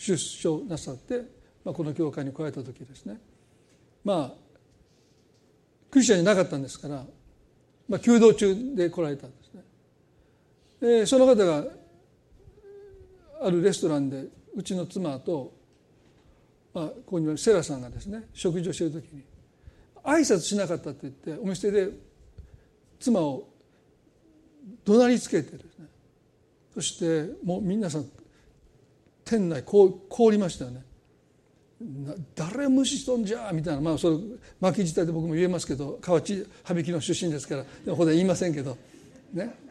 出所なさって、まあ、この教会に来られた時ですね。まあクリスチャンじゃなかったんですから、まあ、弓道中で来られた。でその方があるレストランでうちの妻と、まあ、ここにセラさんがですね食事をしている時に挨拶しなかったって言ってお店で妻を怒鳴りつけてですねそしてもう皆さん店内凍りましたよね。誰無視しとんじゃみたいなまあそれ巻き自体で僕も言えますけど河内羽曳の出身ですからでもここで言いませんけどね。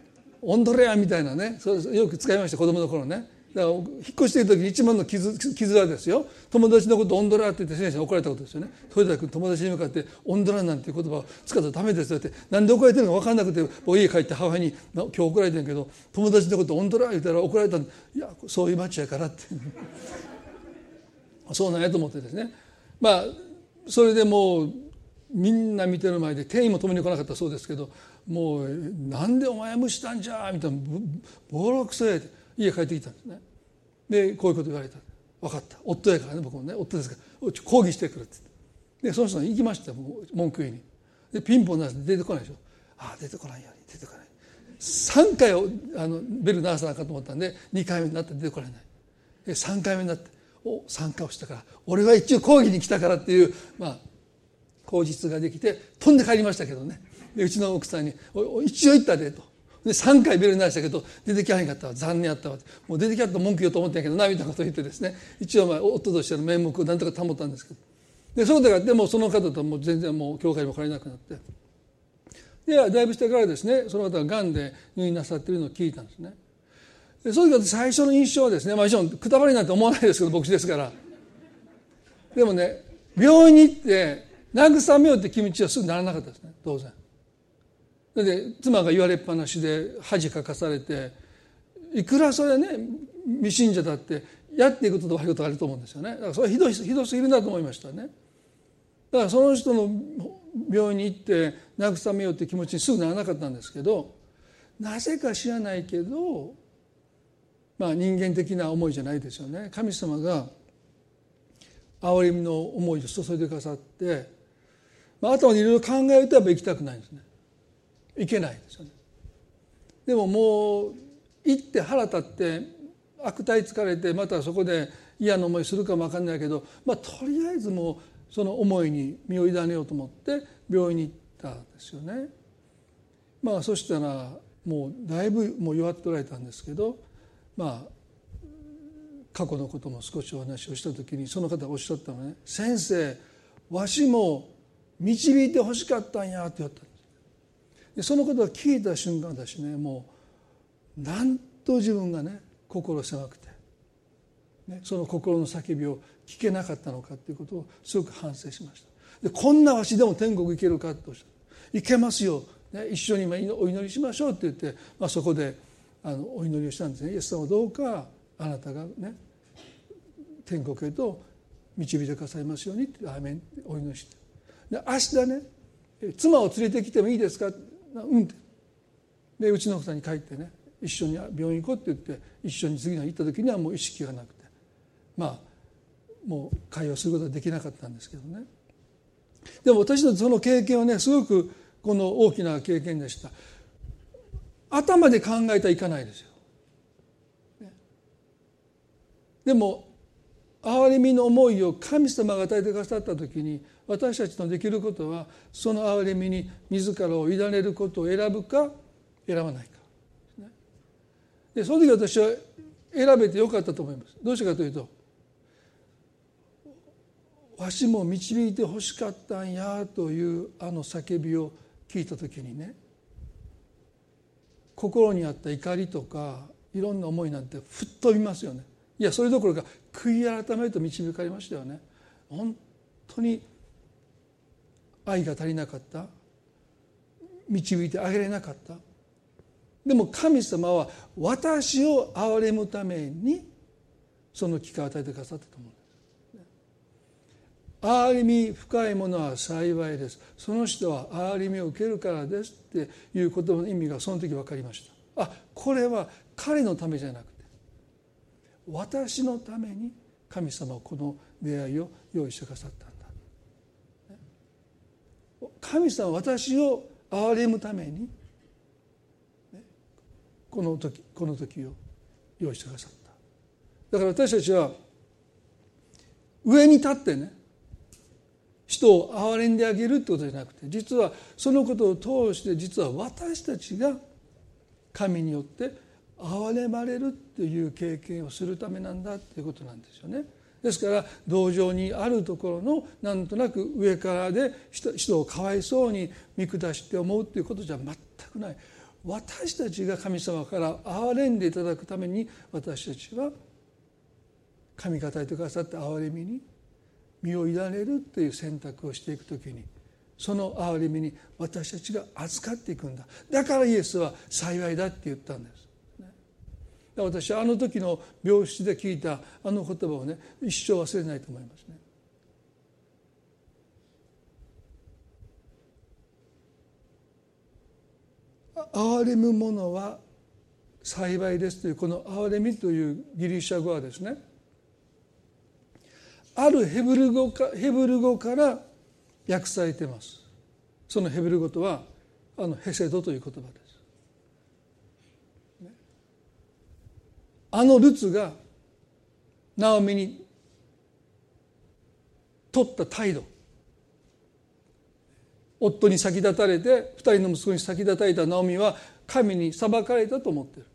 オンドレアみたいなねそれよく使いました子供の頃ね。だから引っ越している時に一番の傷傷はですよ。友達のことオンドラって言って先生に怒られたことですよね。それだけ友達に向かってオンドラなんて言葉を使ったらダメですよって。なんで怒られてるのか分かんなくて僕家帰って母親に「今日怒られてるけど友達のことオンドラ言ったら怒られたいやそういう街やから」って。<laughs> そうなんやと思ってですね。まあそれでもうみんな見てる前で店員も止めに来なかったそうですけどもう「なんでお前無視したんじゃ」みたいなボロクソやって家帰ってきたんですね。でこういうこと言われた。分かった。夫やからね僕もね。夫ですから抗議してくるってでその人に行きました文句言いに。でピンポン鳴らして出てこないでしょ。ああ出てこないように出てこない。3回あのベル鳴らさなかと思ったんで2回目になって出てこられない。で3回目になってお3回押したから俺は一応抗議に来たからっていうまあ口実ができて飛んで帰りましたけどね。でうちの奥さんに「一応行ったで」と。で3回ベル鳴らしたけど出てきはへんかったわ。残念やったわもう出てきはった文句言おうと思ってんやけどなみたいなことを言ってですね。一応まあ夫としての面目をなんとか保ったんですけど。でそうだからでもその方ともう全然もう教会にも借りなくなって。でだいぶしてからですねその方ががんで入院なさってるのを聞いたんですね。でその時最初の印象はですね、まあ、もちろんくたばりなんて思わないですけど牧師ですから。でもね病院に行って慰めようって気持ちはすぐならなかったですね当然。で妻が言われっぱなしで恥かかされていくらそれね未信者だってやっていくことと悪いことがあると思うんですよね。だからそれひどいひどすぎるなと思いましたね。だからその人の病院に行って慰めようって気持ちにすぐならなかったんですけどなぜか知らないけどまあ人間的な思いじゃないですよね。神様が憐れみの思いを注いでくださって、まあ、頭にいろいろ考えるとやっぱ行きたくないんですね。いけないですよね。でももう行って腹立って悪態疲れてまたそこで嫌な思いするかも分かんないけど、まあ、とりあえずもうその思いに身を委ねようと思って病院に行ったんですよね。まあそしたらもうだいぶもう弱っておられたんですけどまあ過去のことも少しお話をした時にその方がおっしゃったのね「先生わしも導いてほしかったんや」って言ったそのことを聞いた瞬間私ねもうなんと自分がね心狭くて、ね、その心の叫びを聞けなかったのかっていうことをすごく反省しました。でこんなわしでも天国行けるかっておっしゃる行けますよ、ね、一緒にお祈りしましょうって言って、まあ、そこであのお祈りをしたんですね。イエス様どうかあなたがね天国へと導いてくださいますようにってアーメンお祈りして。で明日ね妻を連れてきてもいいですか？うんって。でうちの奥さんに帰ってね一緒に病院行こうって言って一緒に次の日行った時にはもう意識がなくて。まあもう会話することはできなかったんですけどね。でも私のその経験はねすごくこの大きな経験でした。頭で考えたらいかないですよ、でも憐れみの思いを神様が与えてくださった時に私たちのできることはその憐れみに自らを委ねることを選ぶか選ばないか。でその時私は選べてよかったと思います。どうしてかというとわしも導いてほしかったんやというあの叫びを聞いた時にね心にあった怒りとかいろんな思いなんて吹っ飛びますよね。いやそれどころか悔い改めと導かれましたよね。本当に愛が足りなかった。導いてあげれなかった。でも神様は私を憐れむためにその機会を与えてくださったと思うんです。憐れみ深いものは幸いです。その人は憐れみを受けるからですっていう言葉の意味がその時分かりました。あこれは彼のためじゃなく私のために神様はこの出会いを用意してくださったんだ。神様は私を憐れむためにこの時この時を用意してくださった。だから私たちは上に立ってね人を憐れんであげるってことじゃなくて実はそのことを通して実は私たちが神によって憐れまれるっていう経験をするためなんだっていうことなんですよね。ですから同情にあるところのなんとなく上からで人をかわいそうに見下して思うっていうことじゃ全くない。私たちが神様から憐れんでいただくために私たちは神が与えてくださった憐れみに身を委ねるっていう選択をしていくときにその憐れみに私たちが預かっていくんだ。だからイエスは幸いだって言ったんです。私はあの時の病室で聞いたあの言葉をね一生忘れないと思いますね。憐れむ者は幸いですというこの憐れみというギリシャ語はですねあるヘブル語かヘブル語から訳されてますそのヘブル語とはあのヘセドという言葉ですあのルツがナオミに取った態度。夫に先立たれて二人の息子に先立たれたナオミは神に裁かれたと思ってる。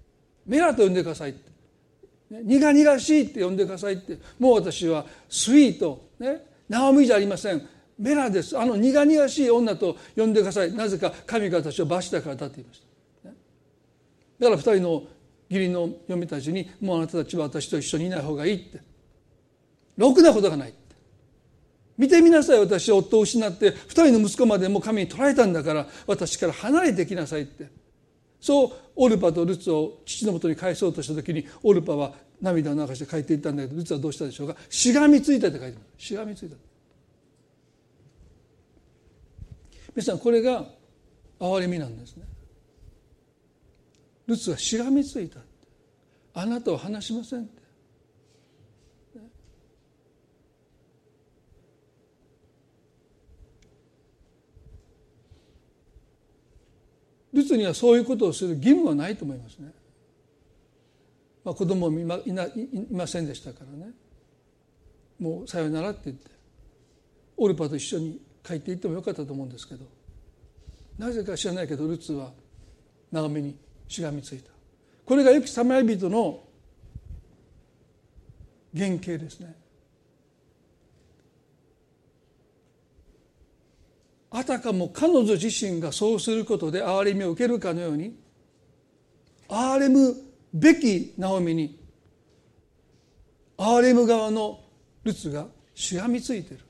メラと呼んでくださいって。苦々しいって呼んでくださいって。もう私はスイート。ねナオミじゃありません。メラです。あの苦々しい女と呼んでください。なぜか神が私を罰したからだって言いました、だから二人の義理の嫁たちに「もうあなたたちは私と一緒にいない方がいい」って。ろくなことがないって。見てみなさい私は夫を失って二人の息子までも神に取られたんだから私から離れてきなさいって。そうオルパとルツを父のもとに返そうとした時にオルパは涙を流して帰っていったんだけどルツはどうしたでしょうか？しがみついたって書いてますしがみついた皆さんこれが憐れみなんですね。ルツはしがみついた。あなたを話しませんって。ルツにはそういうことをする義務はないと思いますね。まあ、子供もいまいないませんでしたからね。もうさよならって言って。オルパと一緒に帰っていってもよかったと思うんですけど。なぜか知らないけどルツはナオミにしがみついた。これが良きサマリ人の原型ですね。あたかも彼女自身がそうすることで憐れみを受けるかのように憐れむべきナオミに憐れむ側のルツがしがみついてる。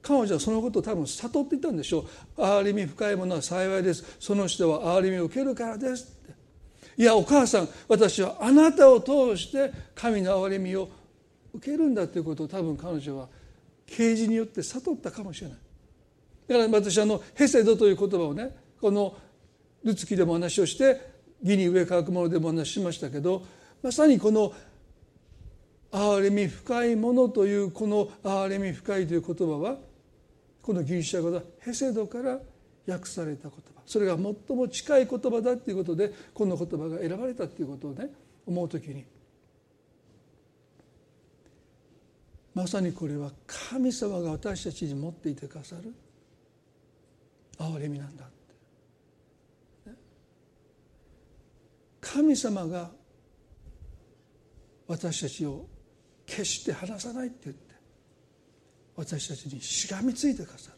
彼女はそのことを多分悟っていたんでしょう。憐れみ深いものは幸いです。その人は憐れみを受けるからです。いやお母さん私はあなたを通して神の憐れみを受けるんだということを多分彼女は啓示によって悟ったかもしれない。だから私あのヘセドという言葉をねこのルツキでも話をして義に上乾くものでも話しましたけどまさにこの憐れみ深いものというこの憐れみ深いという言葉はこのギリシャ語だヘセドから訳された言葉。それが最も近い言葉だっていうことでこの言葉が選ばれたっていうことをね思う時に。まさにこれは神様が私たちに持っていてくださる憐れみなんだって、神様が私たちを決して離さないって言って私たちにしがみついてくださる。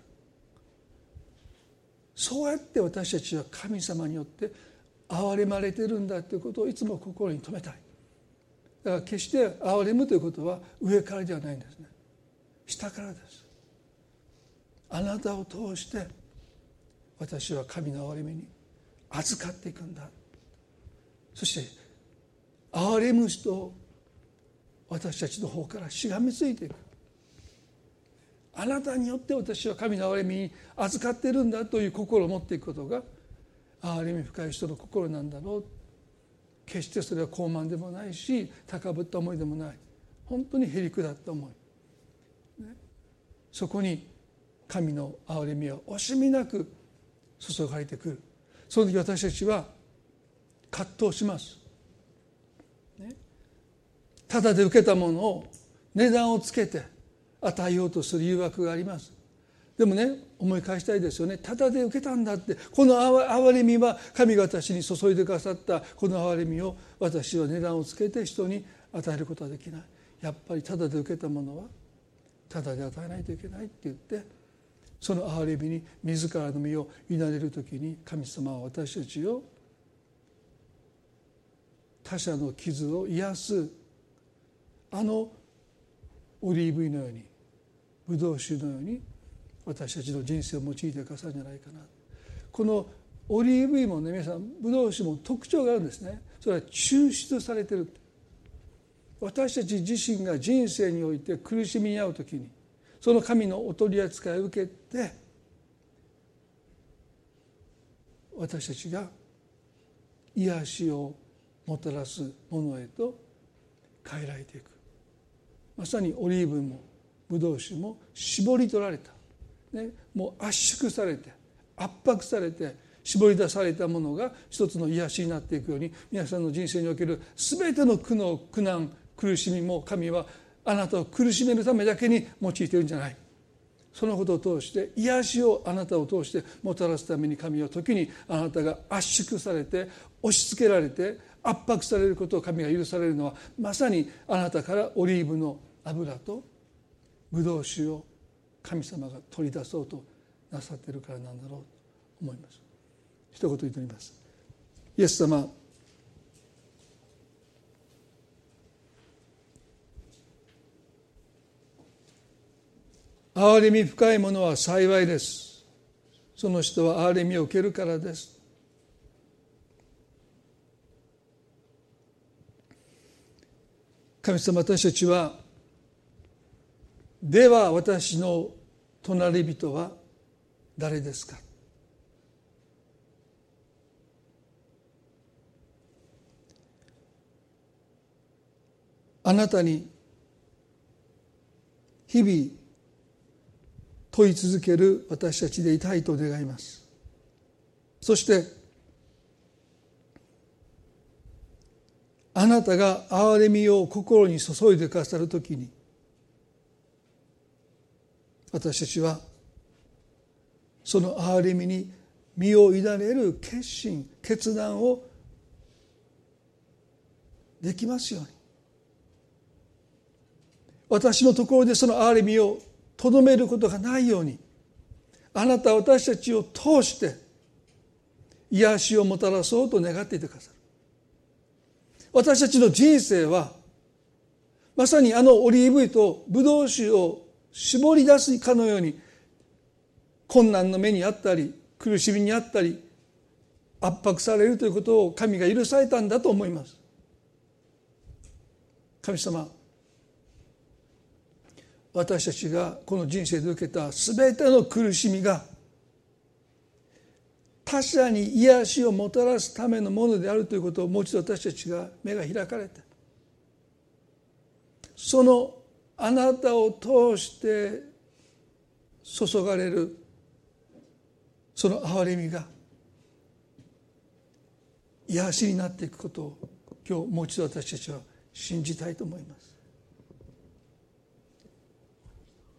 そうやって私たちは神様によって憐れまれてるんだということをいつも心に留めたい。だから決して憐れむということは上からではないんですね。下からです。あなたを通して私は神の憐れみに預かっていくんだ。そして憐れむ人を私たちの方からしがみついていく。あなたによって私は神の憐れみに預かってるんだという心を持っていくことが憐れみ深い人の心なんだろう。決してそれは高慢でもないし高ぶった思いでもない。本当にへりくだった思い、ね、そこに神の憐れみは惜しみなく注がれてくる。その時私たちは葛藤します、ね、ただで受けたものを値段をつけて与えようとする誘惑があります。でもね思い返したいですよね。ただで受けたんだって。この憐れみは神が私に注いでくださった。この憐れみを私は値段をつけて人に与えることはできない。やっぱりただで受けたものはただで与えないといけないって言ってその憐れみに自らの身を委ねる時に神様は私たちを他者の傷を癒すあのオリーブ油のようにブドウ酒のように私たちの人生を用いてくださるんじゃないかな。このオリーブ油もね皆さんブドウ酒も特徴があるんですね。それは抽出されてる。私たち自身が人生において苦しみに遭う時にその神のお取り扱いを受けて私たちが癒しをもたらすものへと変えられていく。まさにオリーブもブドウ酒も絞り取られた。ね、もう圧縮されて圧迫されて絞り出されたものが一つの癒しになっていくように皆さんの人生における全ての苦悩苦難苦しみも神はあなたを苦しめるためだけに用いているんじゃない。そのことを通して癒しをあなたを通してもたらすために神は時にあなたが圧縮されて押し付けられて圧迫されることを神が許されるのはまさにあなたからオリーブの油とブドウ酒を神様が取り出そうとなさっているからなんだろうと思います。一言言っております。イエス様憐れみ深いものは幸いです。その人は憐れみを受けるからです。神様私たちはでは私の隣人は誰ですか？あなたに日々問い続ける私たちでいたいと願います。そしてあなたが憐れみを心に注いでくださるときに私たちはその憐れみに身を委ねる決心決断をできますように。私のところでその憐れみをとどめることがないように。あなた私たちを通して癒しをもたらそうと願っていてくださる。私たちの人生はまさにあのオリーブ油とブドウ酒を絞り出すかのように困難の目にあったり苦しみにあったり圧迫されるということを神が許されたんだと思います。神様私たちがこの人生で受けた全ての苦しみが他者に癒しをもたらすためのものであるということをもう一度私たちが目が開かれてそのあなたを通して注がれるその憐れみが癒しになっていくことを今日もう一度私たちは信じたいと思います。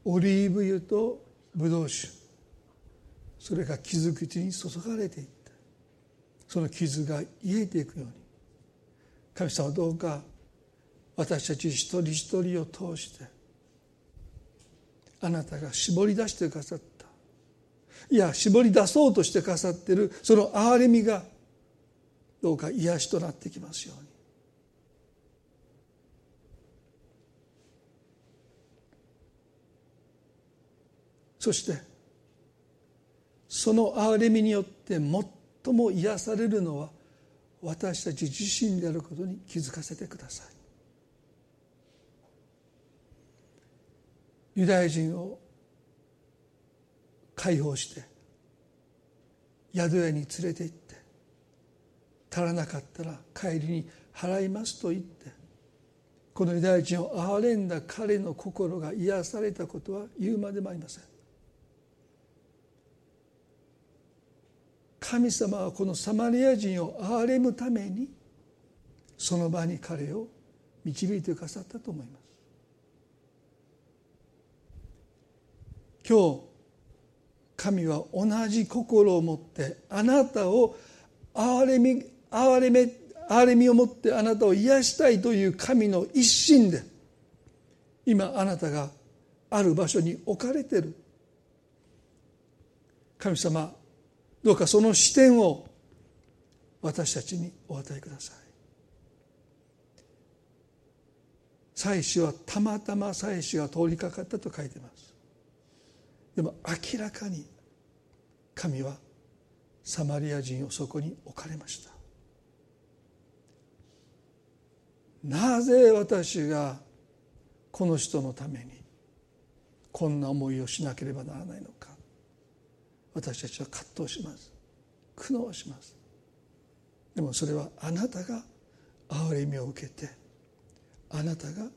オリーブ油とブドウ酒それが傷口に注がれていった。その傷が癒えていくように。神様どうか私たち一人一人を通してあなたが絞り出してくださった。いや絞り出そうとしてくださってるその憐れみがどうか癒しとなってきますように。そしてその憐れみによって最も癒されるのは私たち自身であることに気づかせてください。ユダヤ人を解放して宿屋に連れて行って足らなかったら帰りに払いますと言ってこのユダヤ人を憐れんだ彼の心が癒されたことは言うまでもありません。神様はこのサマリア人を憐れむためにその場に彼を導いてくださったと思います。今日神は同じ心を持ってあなたを憐れみ憐れめ憐れみを持ってあなたを癒したいという神の一心で今あなたがある場所に置かれている。神様どうかその視点を私たちにお与えください。祭司はたまたま祭司が通りかかったと書いてます。でも明らかに神はサマリア人をそこに置かれました。なぜ私がこの人のためにこんな思いをしなければならないのか。私たちは葛藤します。苦悩します。でもそれはあなたが憐れみを受けてあなたが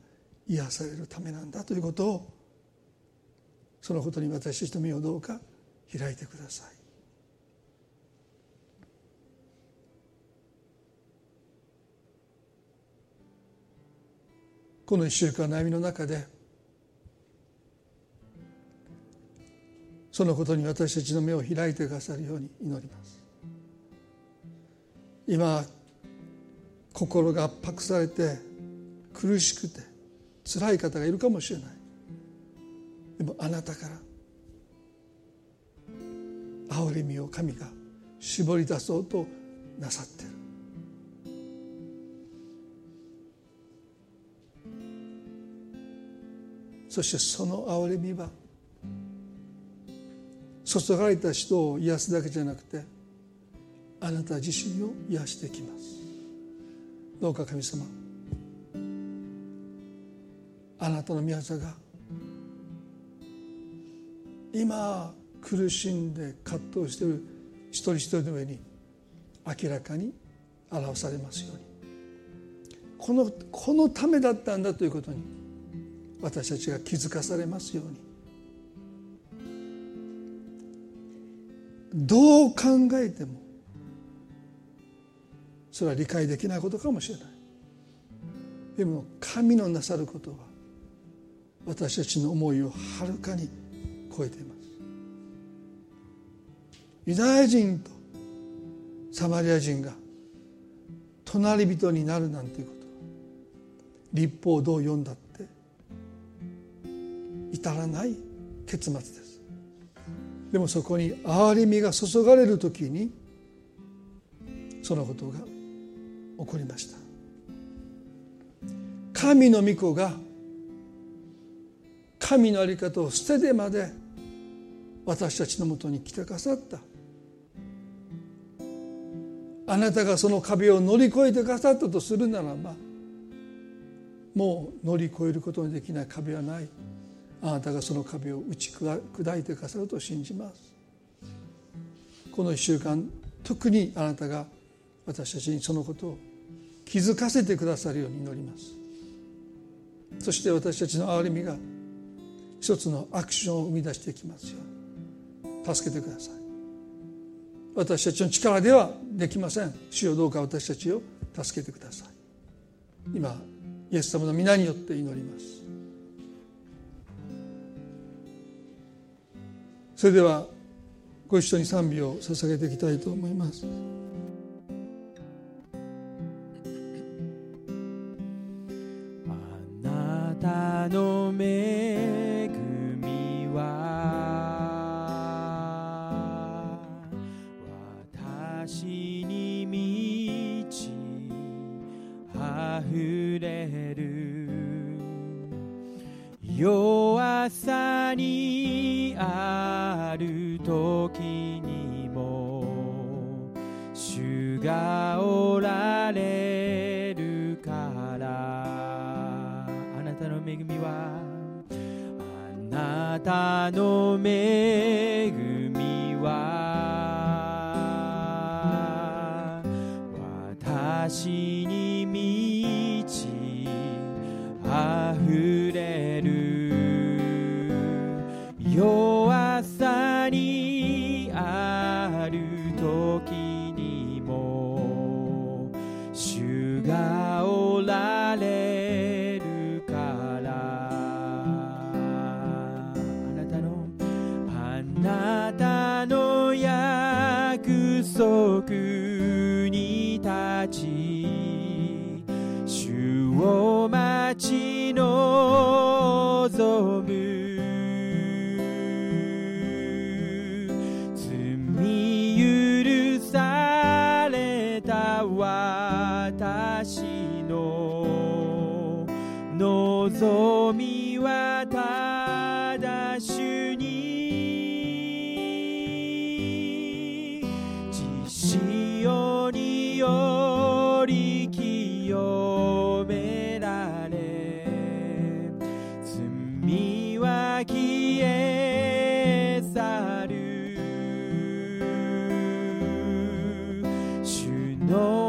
癒されるためなんだということをそのことに私たちの身をどうか開いてください。この一週間悩みの中でそのことに私たちの目を開いてくださるように祈ります。今心が圧迫されて苦しくて辛い方がいるかもしれない。でもあなたから憐れみを神が絞り出そうとなさってる。そしてその憐れみは注がれた人を癒すだけじゃなくてあなた自身を癒してきます。どうか神様あなたの御業が今苦しんで葛藤している一人一人の上に明らかに表されますように。このこのためだったんだということに私たちが気づかされますように。どう考えてもそれは理解できないことかもしれない。でも神のなさることは私たちの思いをはるかに超えています。ユダヤ人とサマリア人が隣人になるなんていうこと。立法をどう読んだって。至らない結末です。でもそこに憐れみが注がれる時にそのことが起こりました。神の御子が神の在り方を捨ててまで私たちのもとに来てくださった。あなたがその壁を乗り越えてくださったとするならばもう乗り越えることのできない壁はない。あなたがその壁を打ち砕いてくださると信じます。この1週間特にあなたが私たちにそのことを気づかせてくださるように祈ります。そして私たちの憐れみが一つのアクションを生み出していきますよ。助けてください。私たちの力ではできません。主よどうか私たちを助けてください。今イエス様の皆によって祈ります。それではご一緒に賛美を捧げていきたいと思います。あなたの恵弱さにある時にも主がおられるから。あなたの恵みはあなたの恵みは私主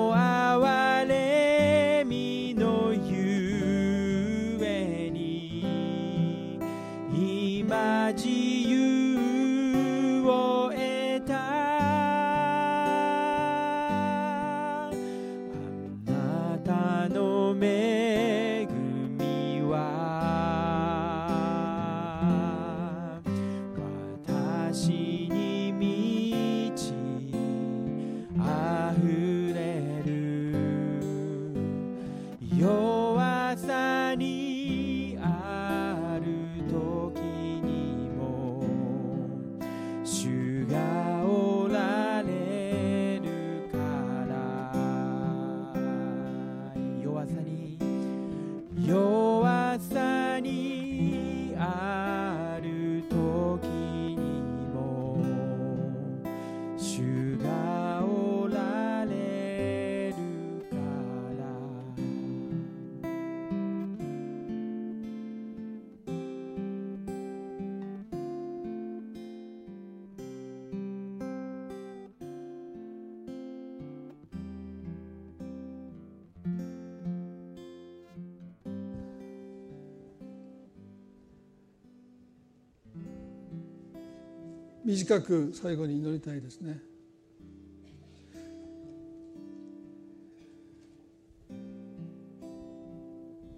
短く最後に祈りたいですね。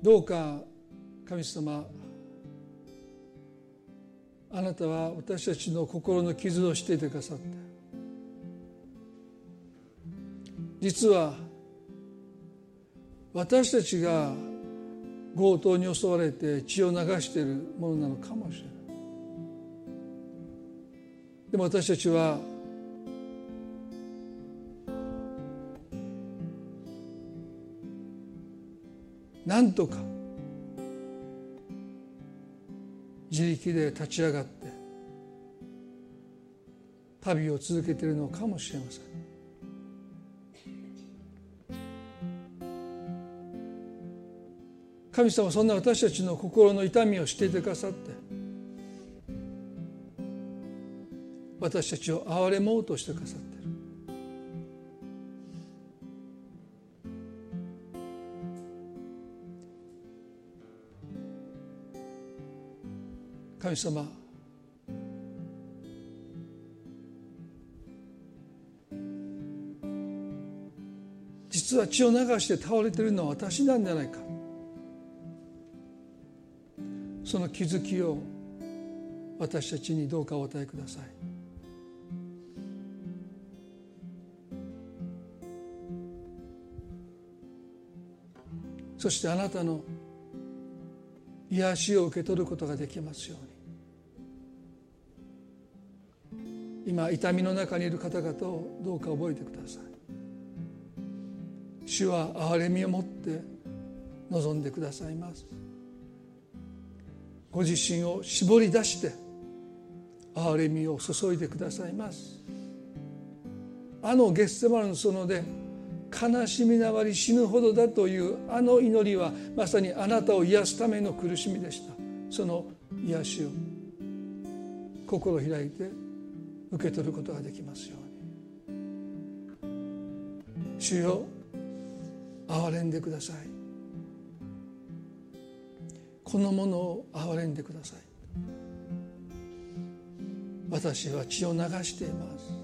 どうか神様あなたは私たちの心の傷をしていてくださって実は私たちが強盗に襲われて血を流しているものなのかもしれない。でも私たちはなんとか自力で立ち上がって旅を続けているのかもしれません。神様そんな私たちの心の痛みを知っていてくださって私たちを憐れもうとしてくださってる。神様実は血を流して倒れているのは私なんじゃないか。その気づきを私たちにどうかお与えください。そしてあなたの癒しを受け取ることができますように。今痛みの中にいる方々をどうか覚えてください。主は憐れみを持って望んでくださいます。ご自身を絞り出して憐れみを注いでくださいます。あのゲッセマルの園で悲しみながり死ぬほどだというあの祈りはまさにあなたを癒すための苦しみでした。その癒しを心を開いて受け取ることができますように。主よ憐れんでください。このものを憐れんでください。私は血を流しています。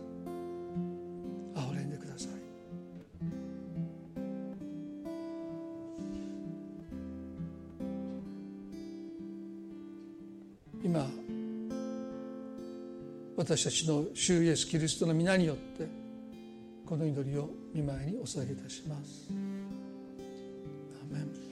私たちの主イエスキリストの皆によってこの祈りを見舞いにお捧げいたします。アメン